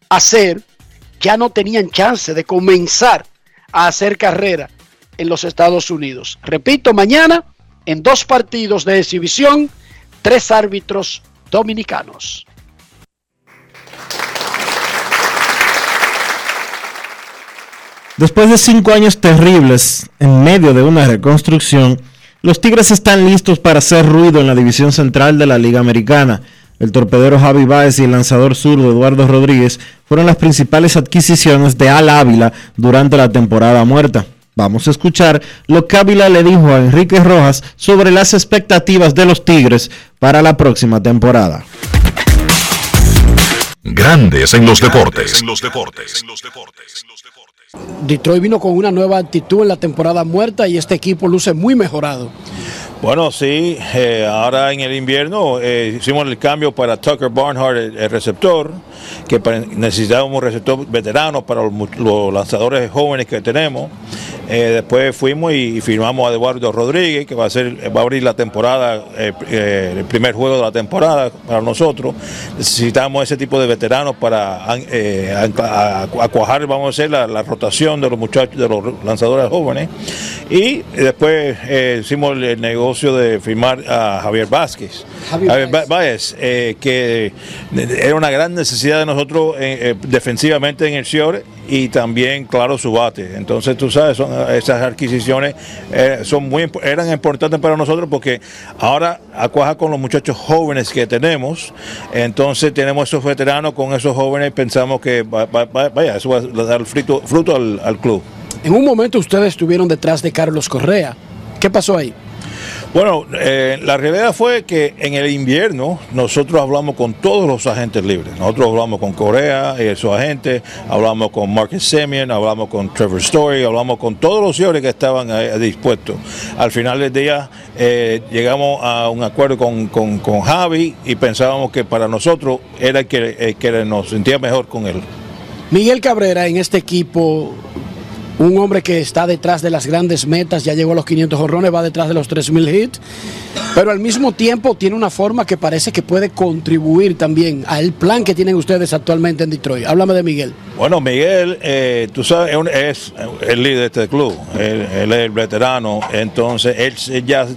a ser, ya no tenían chance de comenzar a hacer carrera en los Estados Unidos. Repito, mañana en dos partidos de exhibición, tres árbitros dominicanos. Después de cinco años terribles en medio de una reconstrucción, los Tigres están listos para hacer ruido en la división central de la Liga Americana. El torpedero Javi Baez y el lanzador zurdo Eduardo Rodríguez fueron las principales adquisiciones de Al Ávila durante la temporada muerta. Vamos a escuchar lo que Ávila le dijo a Enrique Rojas sobre las expectativas de los Tigres para la próxima temporada. Grandes en los deportes. Detroit vino con una nueva actitud en la temporada muerta y este equipo luce muy mejorado. Bueno, sí, eh, ahora en el invierno eh, hicimos el cambio para Tucker Barnhart, el, receptor, que necesitábamos un receptor veterano para los, lanzadores jóvenes que tenemos. Eh, después fuimos y, firmamos a Eduardo Rodríguez, que va a, ser, va a abrir la temporada, el primer juego de la temporada para nosotros. Necesitamos ese tipo de veteranos para acuajar, vamos a hacer la, la, rotación de los muchachos, de los lanzadores jóvenes. Y después hicimos el negocio de firmar a Javier Vázquez. Javier, Vázquez, eh, que era una gran necesidad de nosotros eh, eh, defensivamente en el Ciore y también, claro, su bate. Entonces, tú sabes, esas adquisiciones son muy, eran importantes para nosotros porque ahora acuaja con los muchachos jóvenes que tenemos. Entonces, tenemos esos veteranos con esos jóvenes. Pensamos que vaya, eso va a dar fruto, fruto al, al club. En un momento ustedes estuvieron detrás de Carlos Correa. ¿Qué pasó ahí? Bueno, eh, la realidad fue que en el invierno nosotros hablamos con todos los agentes libres. Nosotros hablamos con Corea y su agente, hablamos con Marcus Semien, hablamos con Trevor Story, hablamos con todos los señores que estaban dispuestos. Al final del día eh, llegamos a un acuerdo con, con, Javi y pensábamos que para nosotros era que, que nos sentía mejor con él. Miguel Cabrera en este equipo un hombre que está detrás de las grandes metas, ya llegó a los 500 horrones, va detrás de los 3000 hits, pero al mismo tiempo tiene una forma que parece que puede contribuir también al plan que tienen ustedes actualmente en Detroit. Háblame de Miguel. Bueno, Miguel, eh, tú sabes, es, el líder de este club, él, es el veterano, entonces él ya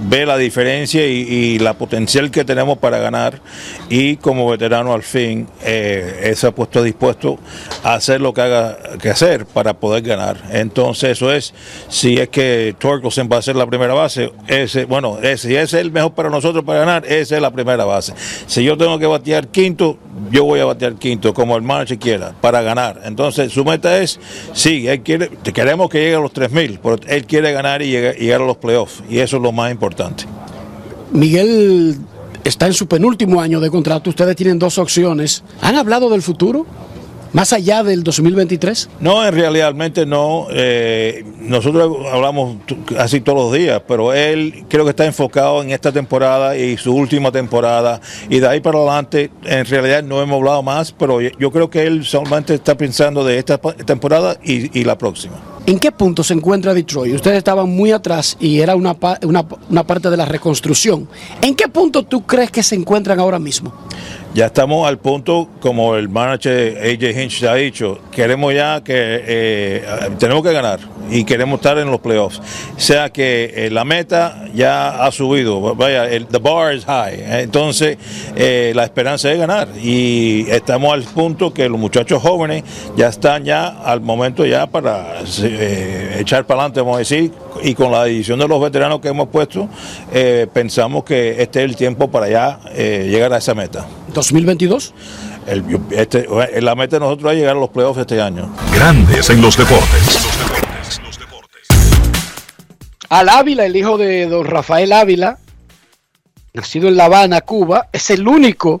ve la diferencia y, la potencial que tenemos para ganar y como veterano al fin, eh, se ha puesto dispuesto a hacer lo que haga que hacer para poder ganar. Entonces eso es, si es que Torkelson va a ser la primera base, ese, bueno, ese, si ese es el mejor para nosotros para ganar, esa es la primera base. Si yo tengo que batear quinto, yo voy a batear quinto, como el manager quiera, para ganar. Entonces su meta es, sí, él quiere, queremos que llegue a los 3.000, pero él quiere ganar y llegar a los playoffs, y eso es lo más importante. Miguel está en su penúltimo año de contrato, ustedes tienen dos opciones. ¿Han hablado del futuro? Más allá del 2023? No, en realmente no. Eh, nosotros hablamos casi todos los días, pero él creo que está enfocado en esta temporada y su última temporada. Y de ahí para adelante, en realidad no hemos hablado más, pero yo- creo que él solamente está pensando de esta temporada y la próxima. ¿En qué punto se encuentra Detroit? Ustedes estaban muy atrás y era una, una, una parte de la reconstrucción. ¿En qué punto tú crees que se encuentran ahora mismo? Ya estamos al punto, como el manager AJ Hinch ha dicho, queremos ya que eh, tenemos que ganar y queremos estar en los playoffs. O sea que eh, la meta ya ha subido, vaya, el the bar is high. Entonces eh, la esperanza es ganar y estamos al punto que los muchachos jóvenes ya están ya al momento ya para eh, echar para adelante, vamos a decir, y con la edición de los veteranos que hemos puesto, eh, pensamos que este es el tiempo para ya eh, llegar a esa meta. ¿2022? El- yo- este- la meta de nosotros es llegar a los playoffs este año. Grandes en los deportes. Al Ávila, el hijo de don Rafael Ávila, nacido en La Habana, Cuba, es el único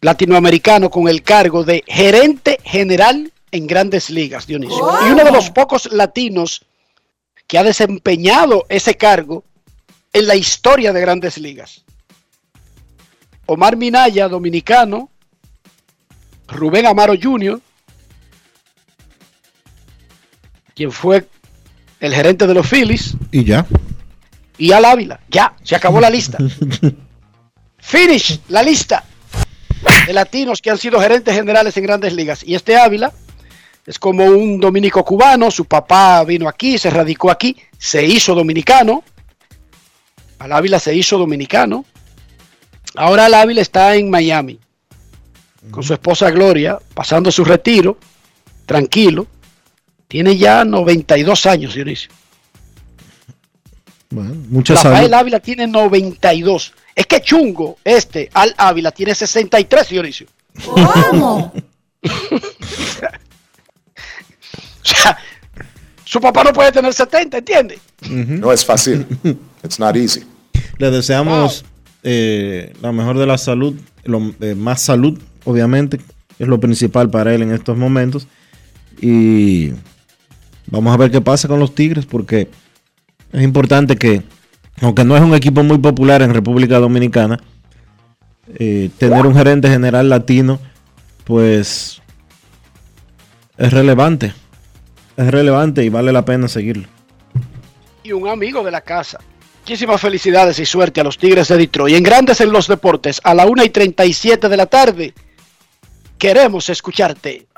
latinoamericano con el cargo de gerente general en grandes ligas, Dionisio. Y uno de los pocos latinos que ha desempeñado ese cargo en la historia de grandes ligas. Omar Minaya, dominicano, Rubén Amaro Jr., quien fue el gerente de los Phillies, Y ya. y Al Ávila. Ya, se acabó la lista. Finish la lista de latinos que han sido gerentes generales en grandes ligas. Y este Ávila es como un dominico cubano. Su papá vino aquí, se radicó aquí, se hizo dominicano. Al Ávila se hizo dominicano. Ahora Al Ávila está en Miami con su esposa Gloria, pasando su retiro, tranquilo. Tiene ya 92 años, Dionisio. Bueno, mucha Rafael salud. Ávila tiene 92. Es que chungo, este, Al Ávila, tiene 63, Dionisio. ¿Cómo? O sea, su papá no puede tener 70, ¿entiende? No es fácil. It's not easy. Le deseamos eh, la mejor de la salud, lo, eh, más salud, obviamente, es lo principal para él en estos momentos. Y vamos a ver qué pasa con los Tigres, porque es importante que, aunque no es un equipo muy popular en República Dominicana, eh, tener un gerente general latino, pues es relevante. Es relevante y vale la pena seguirlo. Y un amigo de la casa. Muchísimas felicidades y suerte a los Tigres de Detroit. En Grandes en los Deportes, a la 1 y 37 de la tarde, queremos escucharte.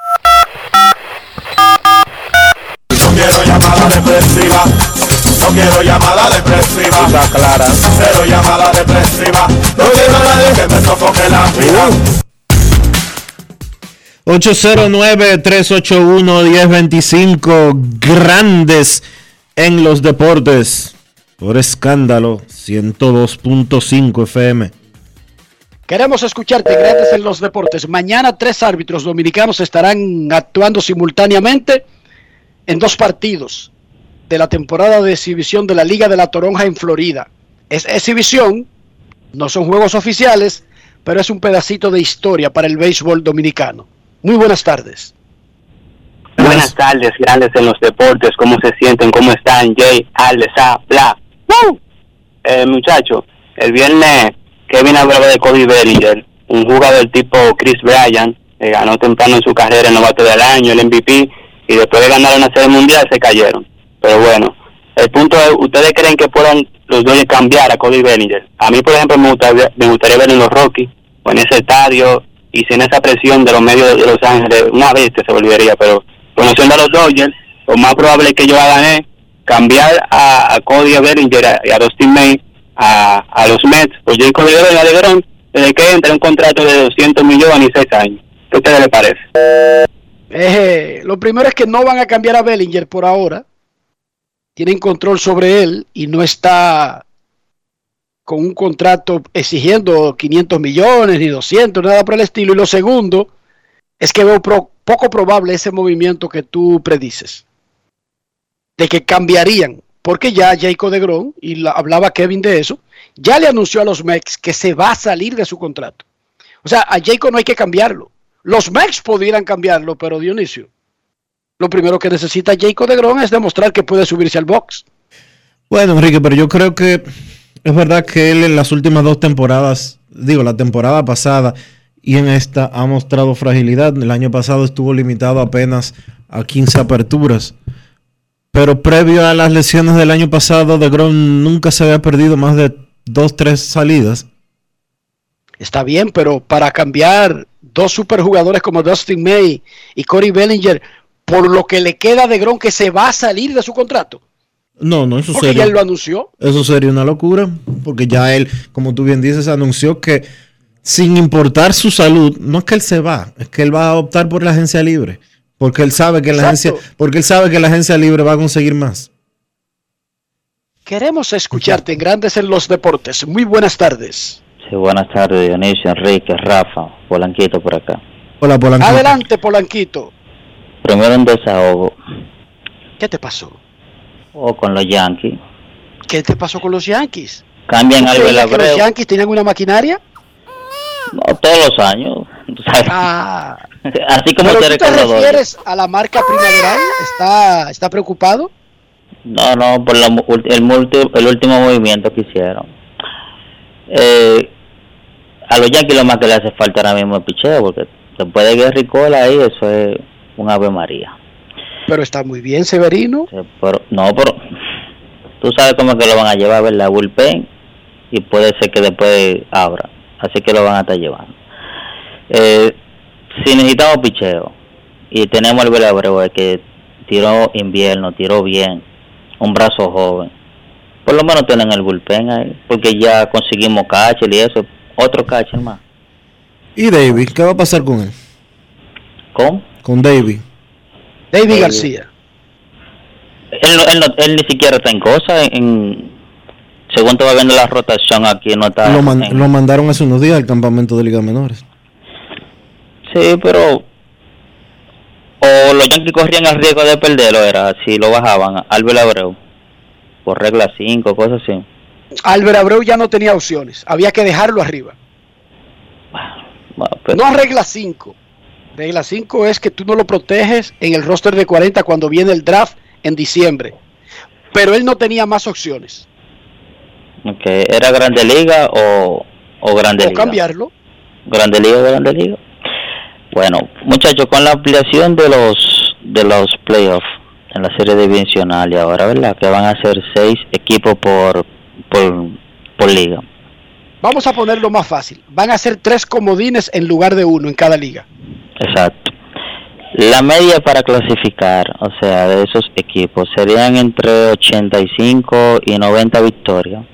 No quiero llamada depresiva. No quiero llamada depresiva. Está clara. Cero llamada depresiva. No quiero a nadie que me sofoque la vida. 809-381-1025, grandes en los deportes, por escándalo, 102.5 FM. Queremos escucharte, Grandes en los Deportes. Mañana tres árbitros dominicanos estarán actuando simultáneamente en dos partidos de la temporada de exhibición de la Liga de la Toronja en Florida. Es exhibición, no son juegos oficiales, pero es un pedacito de historia para el béisbol dominicano. Muy buenas tardes. Buenas tardes, grandes en los deportes. ¿Cómo se sienten? ¿Cómo están? Jay, Alex, A, bla. ¡Woo! Eh, muchacho, el viernes Kevin hablaba de Cody Bellinger, un jugador tipo Chris Bryant, que ganó temprano en su carrera el novato del año, el MVP, y después de ganar una serie mundial se cayeron. Pero bueno, el punto es, ¿ustedes creen que puedan los Dodgers cambiar a Cody Bellinger? A mí, por ejemplo, me gustaría, me gustaría ver en los Rockies o en ese estadio y sin esa presión de los medios de Los Ángeles, una vez que se volvería, pero conociendo a los Dodgers, lo más probable que yo hagan es cambiar a, a Cody Bellinger y a Dustin May a, a los Mets, yo Cody Bellinger de Lebron, desde que entra un contrato de 200 millones y 6 años. ¿Qué a ustedes les parece? Eh, lo primero es que no van a cambiar a Bellinger por ahora. Tienen control sobre él y no está con un contrato exigiendo 500 millones ni 200, nada por el estilo. Y lo segundo es que veo poco probable ese movimiento que tú predices. De que cambiarían. Porque ya Jacob de Gron, y la- hablaba Kevin de eso, ya le anunció a los Mex que se va a salir de su contrato. O sea, a Jacob no hay que cambiarlo. Los Mex pudieran cambiarlo, pero Dionisio, lo primero que necesita Jacob de Gron es demostrar que puede subirse al box. Bueno, Enrique, pero yo creo que es verdad que él en las últimas dos temporadas, digo, la temporada pasada y en esta ha mostrado fragilidad. El año pasado estuvo limitado apenas a 15 aperturas. Pero previo a las lesiones del año pasado, De Grom nunca se había perdido más de dos, tres salidas. Está bien, pero para cambiar dos superjugadores como Dustin May y Corey Bellinger por lo que le queda de Gron que se va a salir de su contrato. No, no, eso Porque sería, ya él lo anunció. eso sería una locura, porque ya él, como tú bien dices, anunció que sin importar su salud, no es que él se va, es que él va a optar por la agencia libre, porque él sabe que la Exacto. agencia, porque él sabe que la agencia libre va a conseguir más. Queremos escucharte en Grandes en los Deportes. Muy buenas tardes. Sí, buenas tardes, Dionisio, Enrique, Rafa, Polanquito por acá. Hola, Polanco. Adelante, Polanquito. Primero un desahogo, ¿Qué te pasó? O con los Yankees. ¿Qué te pasó con los Yankees? Cambian ¿Tú algo el que los Abreu. Yankees tenían una maquinaria? No, todos los años. sabes. Ah, Así como ¿Pero tú te refieres a la marca primaveral? ¿Está, está preocupado? No, no, por la el, multi- el último movimiento que hicieron. Eh, a los Yankees lo más que le hace falta ahora mismo es picheo, porque después de Gary Cole ahí, eso es un Ave María. Pero está muy bien, Severino. Pero, no, pero tú sabes cómo es que lo van a llevar, ¿verdad? Bullpen y puede ser que después abra. Así que lo van a estar llevando. Eh, si necesitamos picheo y tenemos el eh, que tiró invierno, tiró bien, un brazo joven, por lo menos tienen el bullpen ahí, porque ya conseguimos catcher y eso, otro catcher más. ¿Y David? ¿Qué va a pasar con él? ¿Cómo? Con David. David David. García. Él, no- él, no- él ni siquiera está en cosa, en, según te va viendo la rotación aquí, no está Lo, man- en- lo mandaron hace unos días al campamento de Liga Menores. Sí, pero. O los Yankees corrían el riesgo de perderlo, era si lo bajaban a Albert Abreu. Por regla 5, cosas así. Albert Abreu ya no tenía opciones. Había que dejarlo arriba. Bueno, pero- No regla 5. Regla 5 es que tú no lo proteges en el roster de 40 cuando viene el draft en diciembre. Pero él no tenía más opciones. ok, ¿Era Grande Liga o, o Grande O Liga? cambiarlo. Grande Liga o Grande Liga. Bueno, muchachos, con la ampliación de los de los playoffs en la serie divisional y ahora, ¿verdad? Que van a ser seis equipos por, por, por liga. Vamos a ponerlo más fácil. Van a ser tres comodines en lugar de uno en cada liga. Exacto. La media para clasificar, o sea, de esos equipos, serían entre 85 y 90 victorias.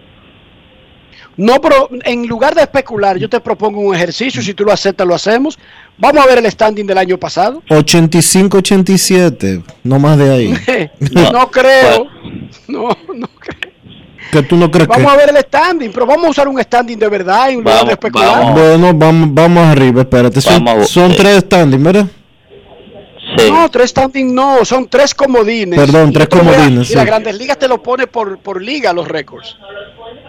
No, pero en lugar de especular, yo te propongo un ejercicio. Si tú lo aceptas, lo hacemos. Vamos a ver el standing del año pasado. 85-87, no más de ahí. No, creo. No, no creo. ¿Que tú no crees Vamos que? a ver el standing, pero vamos a usar un standing de verdad en lugar de especular. Bueno, vamos, vamos arriba, espérate. Son, Vamos, son eh. tres standings, ¿verdad? No, tres standing no, son tres comodines. Perdón, Y tres comodines, Y las sí. grandes ligas te lo pone por, por liga los récords.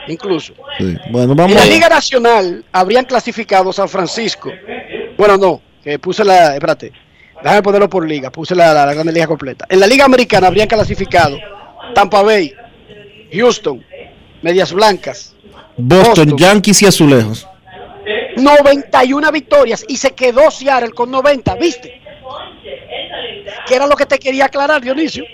Incluso. Sí. Bueno, En vamos la a Liga Nacional habrían clasificado San Francisco. Bueno, no, que puse la. Espérate, déjame ponerlo por liga. Puse la, la, la Grande Liga completa. En la Liga Americana habrían clasificado Tampa Bay, Houston, Medias Blancas, Boston, Yankees y Azulejos. 91 victorias y se quedó Seattle con 90, ¿viste? que era lo que te quería aclarar, Dionisio.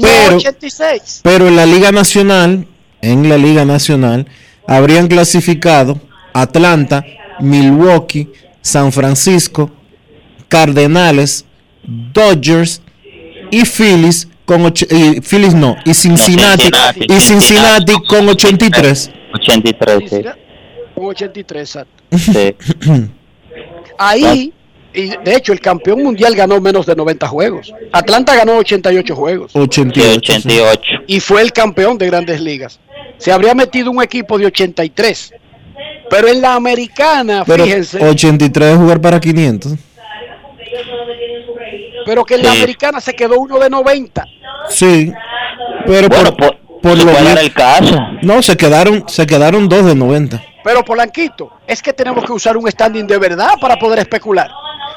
Pero- 86. Pero en la Liga Nacional, en la Liga Nacional, habrían clasificado Atlanta, Milwaukee, San Francisco, Cardenales, Dodgers y Phillies con och- y Phillies no, y Cincinnati, Cincinnati, y Cincinnati con 83. 83, sí. Con 83, exacto. Sí. Ahí, y de hecho, el campeón mundial ganó menos de 90 juegos. Atlanta ganó 88 juegos. 88. 88. y fue el campeón de grandes ligas. Se habría metido un equipo de 83. Pero en la americana, Pero fíjense, 83 de jugar para 500. Pero que en la Sí. americana se quedó uno de 90. Sí. Pero por, por lo dar el caso. No, se quedaron se quedaron dos de 90. Pero Polanquito, es que tenemos que usar un standing de verdad para poder especular.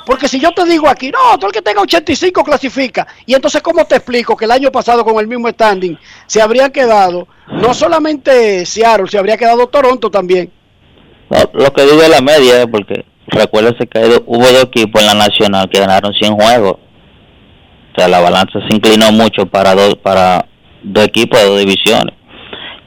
Porque si yo te digo aquí, no, todo el que tenga 85 clasifica. Y entonces, ¿cómo te explico que el año pasado con el mismo standing se habría quedado no solamente Seattle, se habría quedado Toronto también? No, lo que digo es la media, porque recuérdese que hubo dos equipos en la nacional que ganaron 100 juegos. O sea, la balanza se inclinó mucho para dos, para dos equipos de dos divisiones.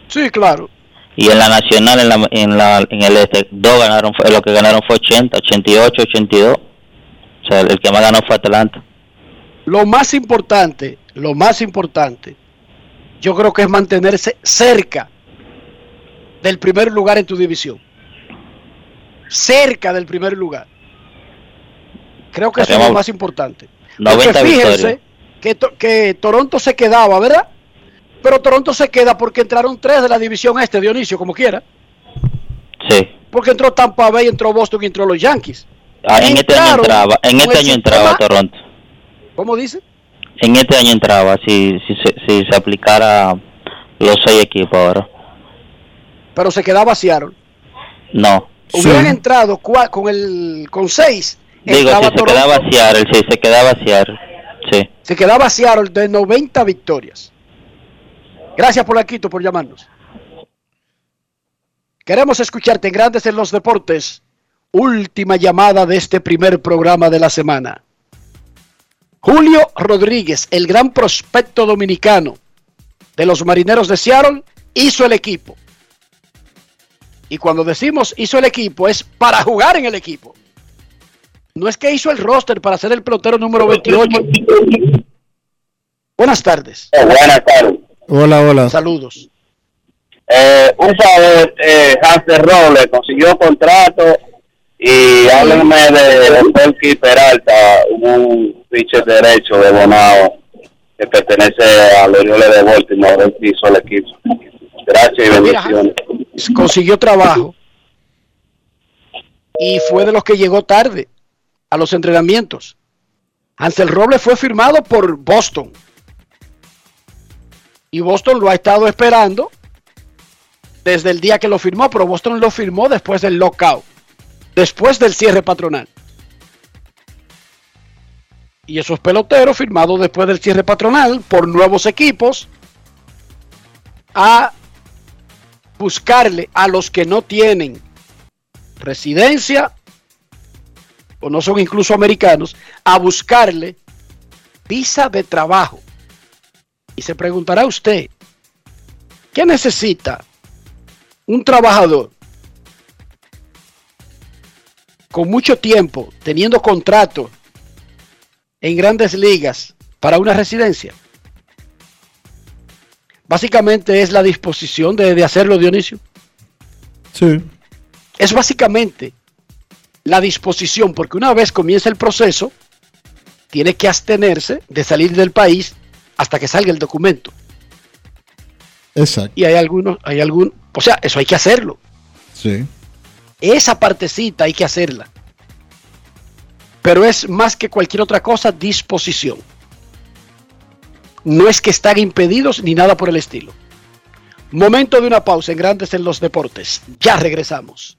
Sí, claro. Y en la nacional, en, la, en, la, en el este, dos ganaron, lo que ganaron fue 80, 88, 82. O sea, el que más ganó fue Atlanta. Lo más importante, lo más importante, yo creo que es mantenerse cerca del primer lugar en tu división. Cerca del primer lugar. Creo que eso es lo más importante. 90 Porque fíjense victorias. que, to- que Toronto se quedaba, ¿verdad? Pero Toronto se queda porque entraron tres de la división este, Dionisio, como quiera. Sí. Porque entró Tampa Bay, entró Boston y entró los Yankees. Ah, en este año entraba, en este año entraba Toronto. ¿Cómo dice? En este año entraba, si, si, se- si se aplicara los seis equipos ahora. Pero se quedaba Seattle. No. Hubieran entrado cua- con el con seis. Digo, se quedaba Seattle, si se quedaba Seattle. Sí. se quedaba Seattle de 90 victorias. Gracias por Quito por llamarnos. Queremos escucharte en Grandes en los Deportes. Última llamada de este primer programa de la semana. Julio Rodríguez, el gran prospecto dominicano de los Marineros de Seattle, hizo el equipo. Y cuando decimos hizo el equipo es para jugar en el equipo. No es que hizo el roster para ser el pelotero número 28. Buenas tardes. Buenas tardes. Hola, hola. Saludos. Eh, un favor, eh, Hansel Robles consiguió contrato y háblenme de, de Felky Peralta, un pitcher derecho de Bonao que pertenece a los Orioles de Baltimore, él hizo el equipo. Gracias y Mira, bendiciones. consiguió trabajo y fue de los que llegó tarde a los entrenamientos. Ansel Robles fue firmado por Boston y Boston lo ha estado esperando desde el día que lo firmó, pero Boston lo firmó después del lockout, después del cierre patronal. Y esos peloteros firmados después del cierre patronal por nuevos equipos a buscarle a los que no tienen residencia o no son incluso americanos, a buscarle visa de trabajo. Y se preguntará usted, ¿qué necesita un trabajador con mucho tiempo, teniendo contrato en grandes ligas para una residencia? Básicamente es la disposición de, de hacerlo, Dionisio. Sí. Es básicamente la disposición, porque una vez comienza el proceso, tiene que abstenerse de salir del país hasta que salga el documento. Exacto. Y hay algunos, hay algún, o sea, eso hay que hacerlo. Sí. Esa partecita hay que hacerla. Pero es más que cualquier otra cosa disposición. No es que están impedidos ni nada por el estilo. Momento de una pausa en Grandes en los Deportes. Ya regresamos.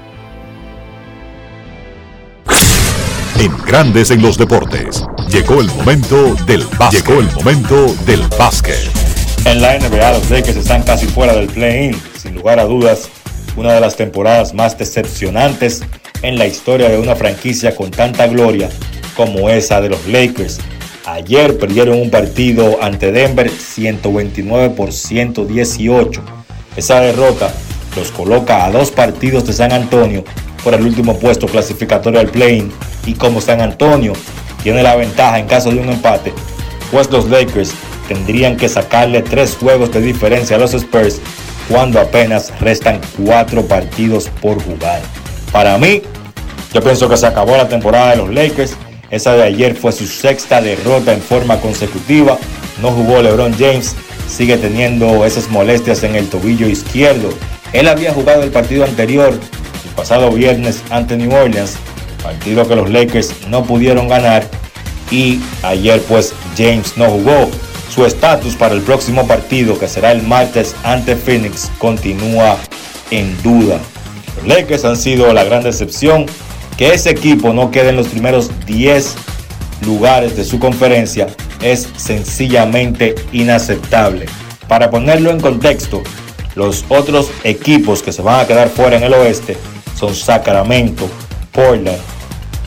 En Grandes en los Deportes. Llegó el momento del básquet. Llegó el momento del básquet. En la NBA, los Lakers están casi fuera del play-in. Sin lugar a dudas, una de las temporadas más decepcionantes en la historia de una franquicia con tanta gloria como esa de los Lakers. Ayer perdieron un partido ante Denver 129 por 118. Esa derrota los coloca a dos partidos de San Antonio por el último puesto clasificatorio al play-in y como San Antonio tiene la ventaja en caso de un empate, pues los Lakers tendrían que sacarle tres juegos de diferencia a los Spurs cuando apenas restan cuatro partidos por jugar. Para mí, yo pienso que se acabó la temporada de los Lakers. Esa de ayer fue su sexta derrota en forma consecutiva. No jugó LeBron James, sigue teniendo esas molestias en el tobillo izquierdo. Él había jugado el partido anterior, pasado viernes ante New Orleans, partido que los Lakers no pudieron ganar y ayer pues James no jugó. Su estatus para el próximo partido que será el martes ante Phoenix continúa en duda. Los Lakers han sido la gran decepción. Que ese equipo no quede en los primeros 10 lugares de su conferencia es sencillamente inaceptable. Para ponerlo en contexto, los otros equipos que se van a quedar fuera en el oeste son Sacramento, Portland,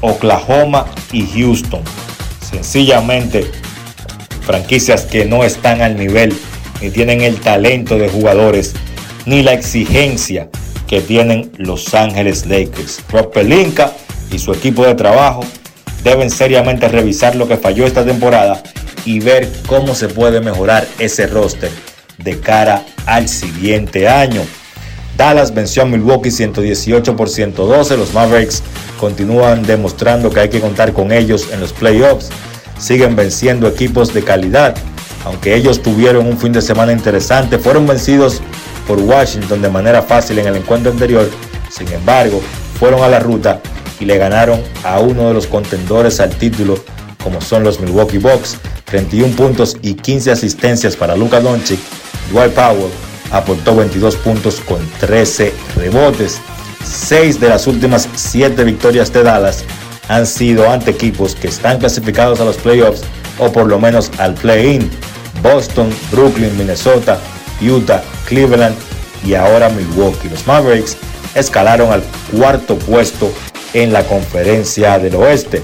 Oklahoma y Houston. Sencillamente franquicias que no están al nivel ni tienen el talento de jugadores ni la exigencia que tienen Los Ángeles Lakers. Rob Pelinka y su equipo de trabajo deben seriamente revisar lo que falló esta temporada y ver cómo se puede mejorar ese roster de cara al siguiente año. Dallas venció a Milwaukee 118 por 112. Los Mavericks continúan demostrando que hay que contar con ellos en los playoffs. Siguen venciendo equipos de calidad. Aunque ellos tuvieron un fin de semana interesante, fueron vencidos por Washington de manera fácil en el encuentro anterior. Sin embargo, fueron a la ruta y le ganaron a uno de los contendores al título, como son los Milwaukee Bucks. 31 puntos y 15 asistencias para Luka Doncic. Dwight Powell aportó 22 puntos con 13 rebotes. Seis de las últimas siete victorias de Dallas han sido ante equipos que están clasificados a los playoffs o por lo menos al play-in. Boston, Brooklyn, Minnesota, Utah, Cleveland y ahora Milwaukee. Los Mavericks escalaron al cuarto puesto en la conferencia del oeste.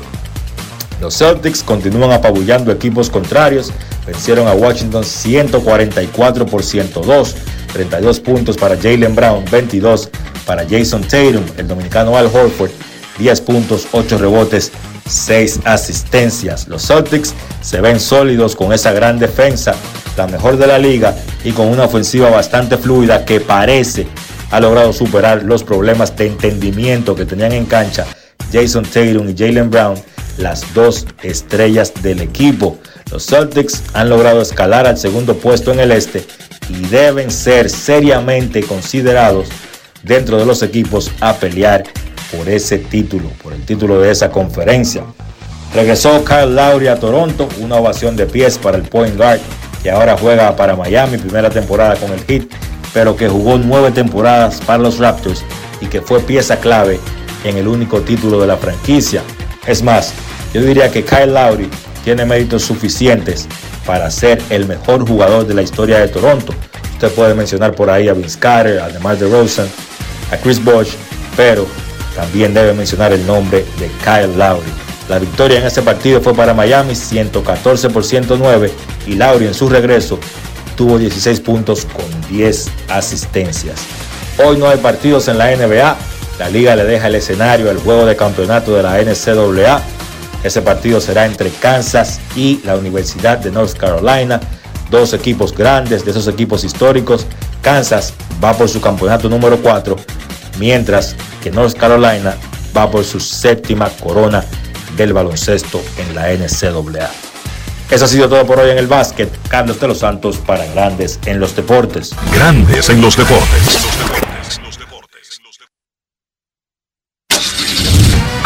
Los Celtics continúan apabullando equipos contrarios. Vencieron a Washington 144 por 102. 32 puntos para Jalen Brown, 22 para Jason Tatum, el dominicano Al Horford, 10 puntos, 8 rebotes, 6 asistencias. Los Celtics se ven sólidos con esa gran defensa, la mejor de la liga, y con una ofensiva bastante fluida que parece ha logrado superar los problemas de entendimiento que tenían en cancha Jason Tatum y Jalen Brown, las dos estrellas del equipo. Los Celtics han logrado escalar al segundo puesto en el este y deben ser seriamente considerados dentro de los equipos a pelear por ese título, por el título de esa conferencia. Regresó Kyle Lowry a Toronto, una ovación de pies para el point guard que ahora juega para Miami, primera temporada con el Heat, pero que jugó nueve temporadas para los Raptors y que fue pieza clave en el único título de la franquicia. Es más, yo diría que Kyle Lowry tiene méritos suficientes para ser el mejor jugador de la historia de Toronto. Usted puede mencionar por ahí a Vince Carter, además de Rosen, a Chris Bosh, pero también debe mencionar el nombre de Kyle Lowry. La victoria en ese partido fue para Miami 114 por 109 y Lauri en su regreso tuvo 16 puntos con 10 asistencias. Hoy no hay partidos en la NBA. La liga le deja el escenario al juego de campeonato de la NCAA. Ese partido será entre Kansas y la Universidad de North Carolina. Dos equipos grandes de esos equipos históricos. Kansas va por su campeonato número 4, mientras que North Carolina va por su séptima corona del baloncesto en la NCAA. Eso ha sido todo por hoy en el básquet. Carlos de los Santos para Grandes en los Deportes. Grandes en los Deportes.